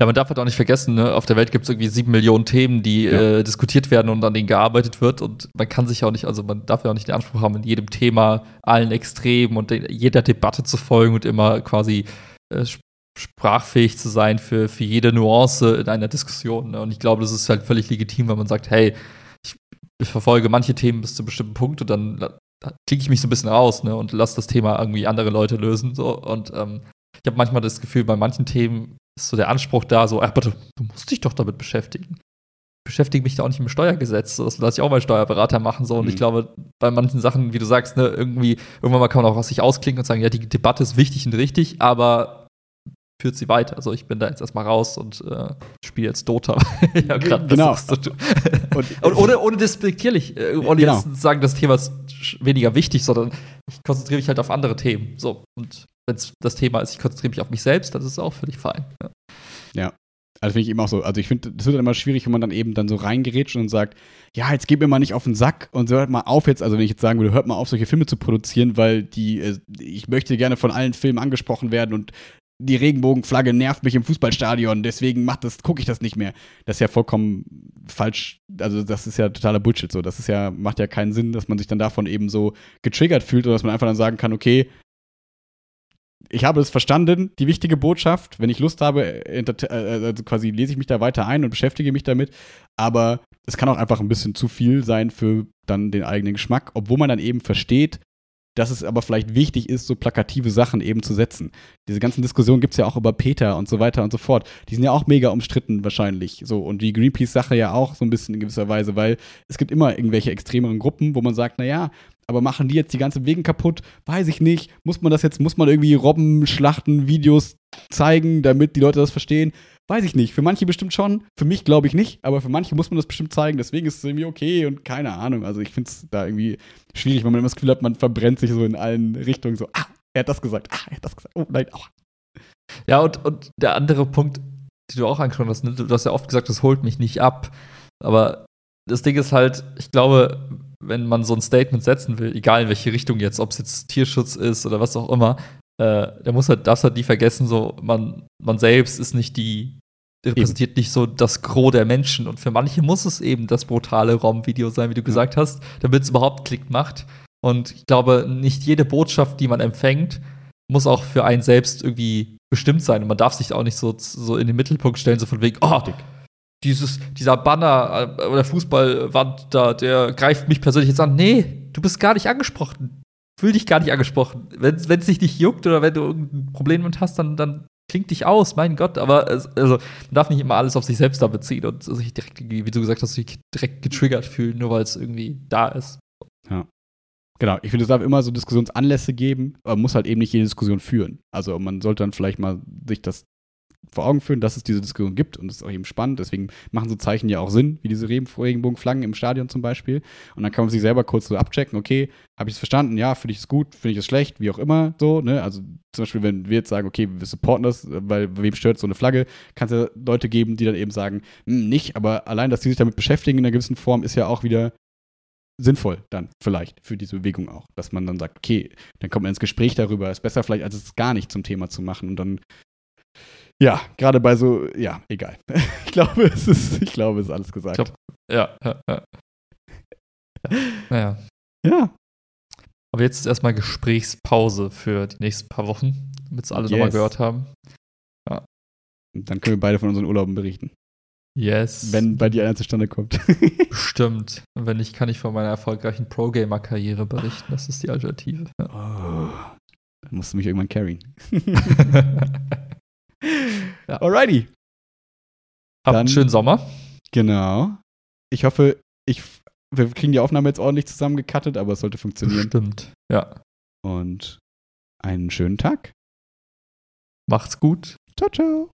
Ja, man darf halt auch nicht vergessen, ne? auf der Welt gibt es irgendwie sieben Millionen Themen, die ja. äh, diskutiert werden und an denen gearbeitet wird. Und man kann sich auch nicht, also man darf ja auch nicht den Anspruch haben, in jedem Thema allen Extremen und jeder Debatte zu folgen und immer quasi äh, sprachfähig zu sein für, für jede Nuance in einer Diskussion. Ne? Und ich glaube, das ist halt völlig legitim, wenn man sagt, hey, ich, ich verfolge manche Themen bis zu einem bestimmten Punkt und dann klicke ich mich so ein bisschen raus ne? und lasse das Thema irgendwie andere Leute lösen. So. Und ähm, ich habe manchmal das Gefühl, bei manchen Themen ist so der Anspruch da, so, aber du, du musst dich doch damit beschäftigen. Ich beschäftige mich da auch nicht mit dem Steuergesetz, das lasse ich auch mal Steuerberater machen. So. Und mhm. ich glaube, bei manchen Sachen, wie du sagst, ne, irgendwie, irgendwann mal kann man auch was sich ausklinken und sagen, ja, die Debatte ist wichtig und richtig, aber führt sie weiter. Also ich bin da jetzt erstmal raus und äh, spiele jetzt Dota. ja, grad genau. und, und, ohne, ohne despektierlich, äh, ohne genau. jetzt zu sagen, das Thema ist weniger wichtig, sondern ich konzentriere mich halt auf andere Themen. So. Und wenn es das Thema ist, ich konzentriere mich auf mich selbst, dann ist es auch völlig fein. Ja. ja. Also finde ich eben auch so. Also ich finde, das wird dann immer schwierig, wenn man dann eben dann so reingerätscht und sagt, ja, jetzt geht mir mal nicht auf den Sack und so hört mal auf jetzt, also wenn ich jetzt sagen würde, hört mal auf, solche Filme zu produzieren, weil die, äh, ich möchte gerne von allen Filmen angesprochen werden und die Regenbogenflagge nervt mich im Fußballstadion, deswegen macht das, gucke ich das nicht mehr. Das ist ja vollkommen falsch, also das ist ja totaler Bullshit so. Das ist ja, macht ja keinen Sinn, dass man sich dann davon eben so getriggert fühlt oder dass man einfach dann sagen kann, okay, ich habe es verstanden, die wichtige Botschaft. Wenn ich Lust habe, äh, also quasi lese ich mich da weiter ein und beschäftige mich damit. Aber es kann auch einfach ein bisschen zu viel sein für dann den eigenen Geschmack, obwohl man dann eben versteht, dass es aber vielleicht wichtig ist, so plakative Sachen eben zu setzen. Diese ganzen Diskussionen gibt es ja auch über Peter und so weiter und so fort. Die sind ja auch mega umstritten wahrscheinlich. So, und die Greenpeace-Sache ja auch so ein bisschen in gewisser Weise, weil es gibt immer irgendwelche extremeren Gruppen, wo man sagt, naja, aber machen die jetzt die ganze Wegen kaputt? Weiß ich nicht. Muss man das jetzt, muss man irgendwie Robbenschlachten, Videos zeigen, damit die Leute das verstehen? Weiß ich nicht. Für manche bestimmt schon. Für mich glaube ich nicht. Aber für manche muss man das bestimmt zeigen. Deswegen ist es irgendwie okay und keine Ahnung. Also ich finde es da irgendwie schwierig, wenn man immer das Gefühl hat, man verbrennt sich so in allen Richtungen. So, ah, er hat das gesagt. Ah, er hat das gesagt. Oh nein, aua. Ja, und, und der andere Punkt, den du auch angesprochen hast, ne? du hast ja oft gesagt, das holt mich nicht ab. Aber das Ding ist halt, ich glaube, wenn man so ein Statement setzen will, egal in welche Richtung jetzt, ob es jetzt Tierschutz ist oder was auch immer, äh, der muss halt, darf halt nie vergessen, so, man, man selbst ist nicht die, repräsentiert eben. nicht so das Gros der Menschen. Und für manche muss es eben das brutale ROM-Video sein, wie du gesagt hast, damit es überhaupt Klick macht. Und ich glaube, nicht jede Botschaft, die man empfängt, muss auch für einen selbst irgendwie bestimmt sein. Und man darf sich auch nicht so, so in den Mittelpunkt stellen, so von wegen, oh, dieses, dieser Banner äh, oder Fußballwand da, der greift mich persönlich jetzt an. Nee, du bist gar nicht angesprochen. Fühl dich gar nicht angesprochen. Wenn es dich nicht juckt oder wenn du irgendein Problem mit hast, dann, dann klingt dich aus, mein Gott. Aber es, also, man darf nicht immer alles auf sich selbst da beziehen und sich direkt, wie du gesagt hast, sich direkt getriggert fühlen, nur weil es irgendwie da ist. Ja. Genau, ich finde, es darf immer so Diskussionsanlässe geben, aber man muss halt eben nicht jede Diskussion führen. Also man sollte dann vielleicht mal sich das vor Augen führen, dass es diese Diskussion gibt und das ist auch eben spannend. Deswegen machen so Zeichen ja auch Sinn, wie diese Regenbogenflaggen im Stadion zum Beispiel. Und dann kann man sich selber kurz so abchecken, okay, habe ich es verstanden? Ja, finde ich es gut, finde ich es schlecht, wie auch immer so. Ne? Also zum Beispiel, wenn wir jetzt sagen, okay, wir supporten das, weil wem stört so eine Flagge, kann es ja Leute geben, die dann eben sagen, hm, nicht, aber allein, dass die sich damit beschäftigen in einer gewissen Form, ist ja auch wieder sinnvoll dann vielleicht für diese Bewegung auch, dass man dann sagt, okay, dann kommt man ins Gespräch darüber, ist besser vielleicht, als es gar nicht zum Thema zu machen und dann ja, gerade bei so, ja, egal. Ich glaube, es ist, ich glaube, es ist alles gesagt. Glaub, ja, ja, ja. Naja. Ja. Aber jetzt ist erstmal Gesprächspause für die nächsten paar Wochen, damit es alle yes. nochmal gehört haben. Ja. Und dann können wir beide von unseren Urlauben berichten. Yes. wenn bei dir einer zustande kommt. Stimmt. Und wenn nicht, kann ich von meiner erfolgreichen Pro-Gamer-Karriere berichten. Das ist die Alternative. Oh, dann musst du mich irgendwann carryen. Ja. Alrighty. Habt einen schönen Sommer. Genau. Ich hoffe, ich, wir kriegen die Aufnahme jetzt ordentlich zusammengekattet, aber es sollte funktionieren. Stimmt. Ja. Und einen schönen Tag. Macht's gut. Ciao, ciao.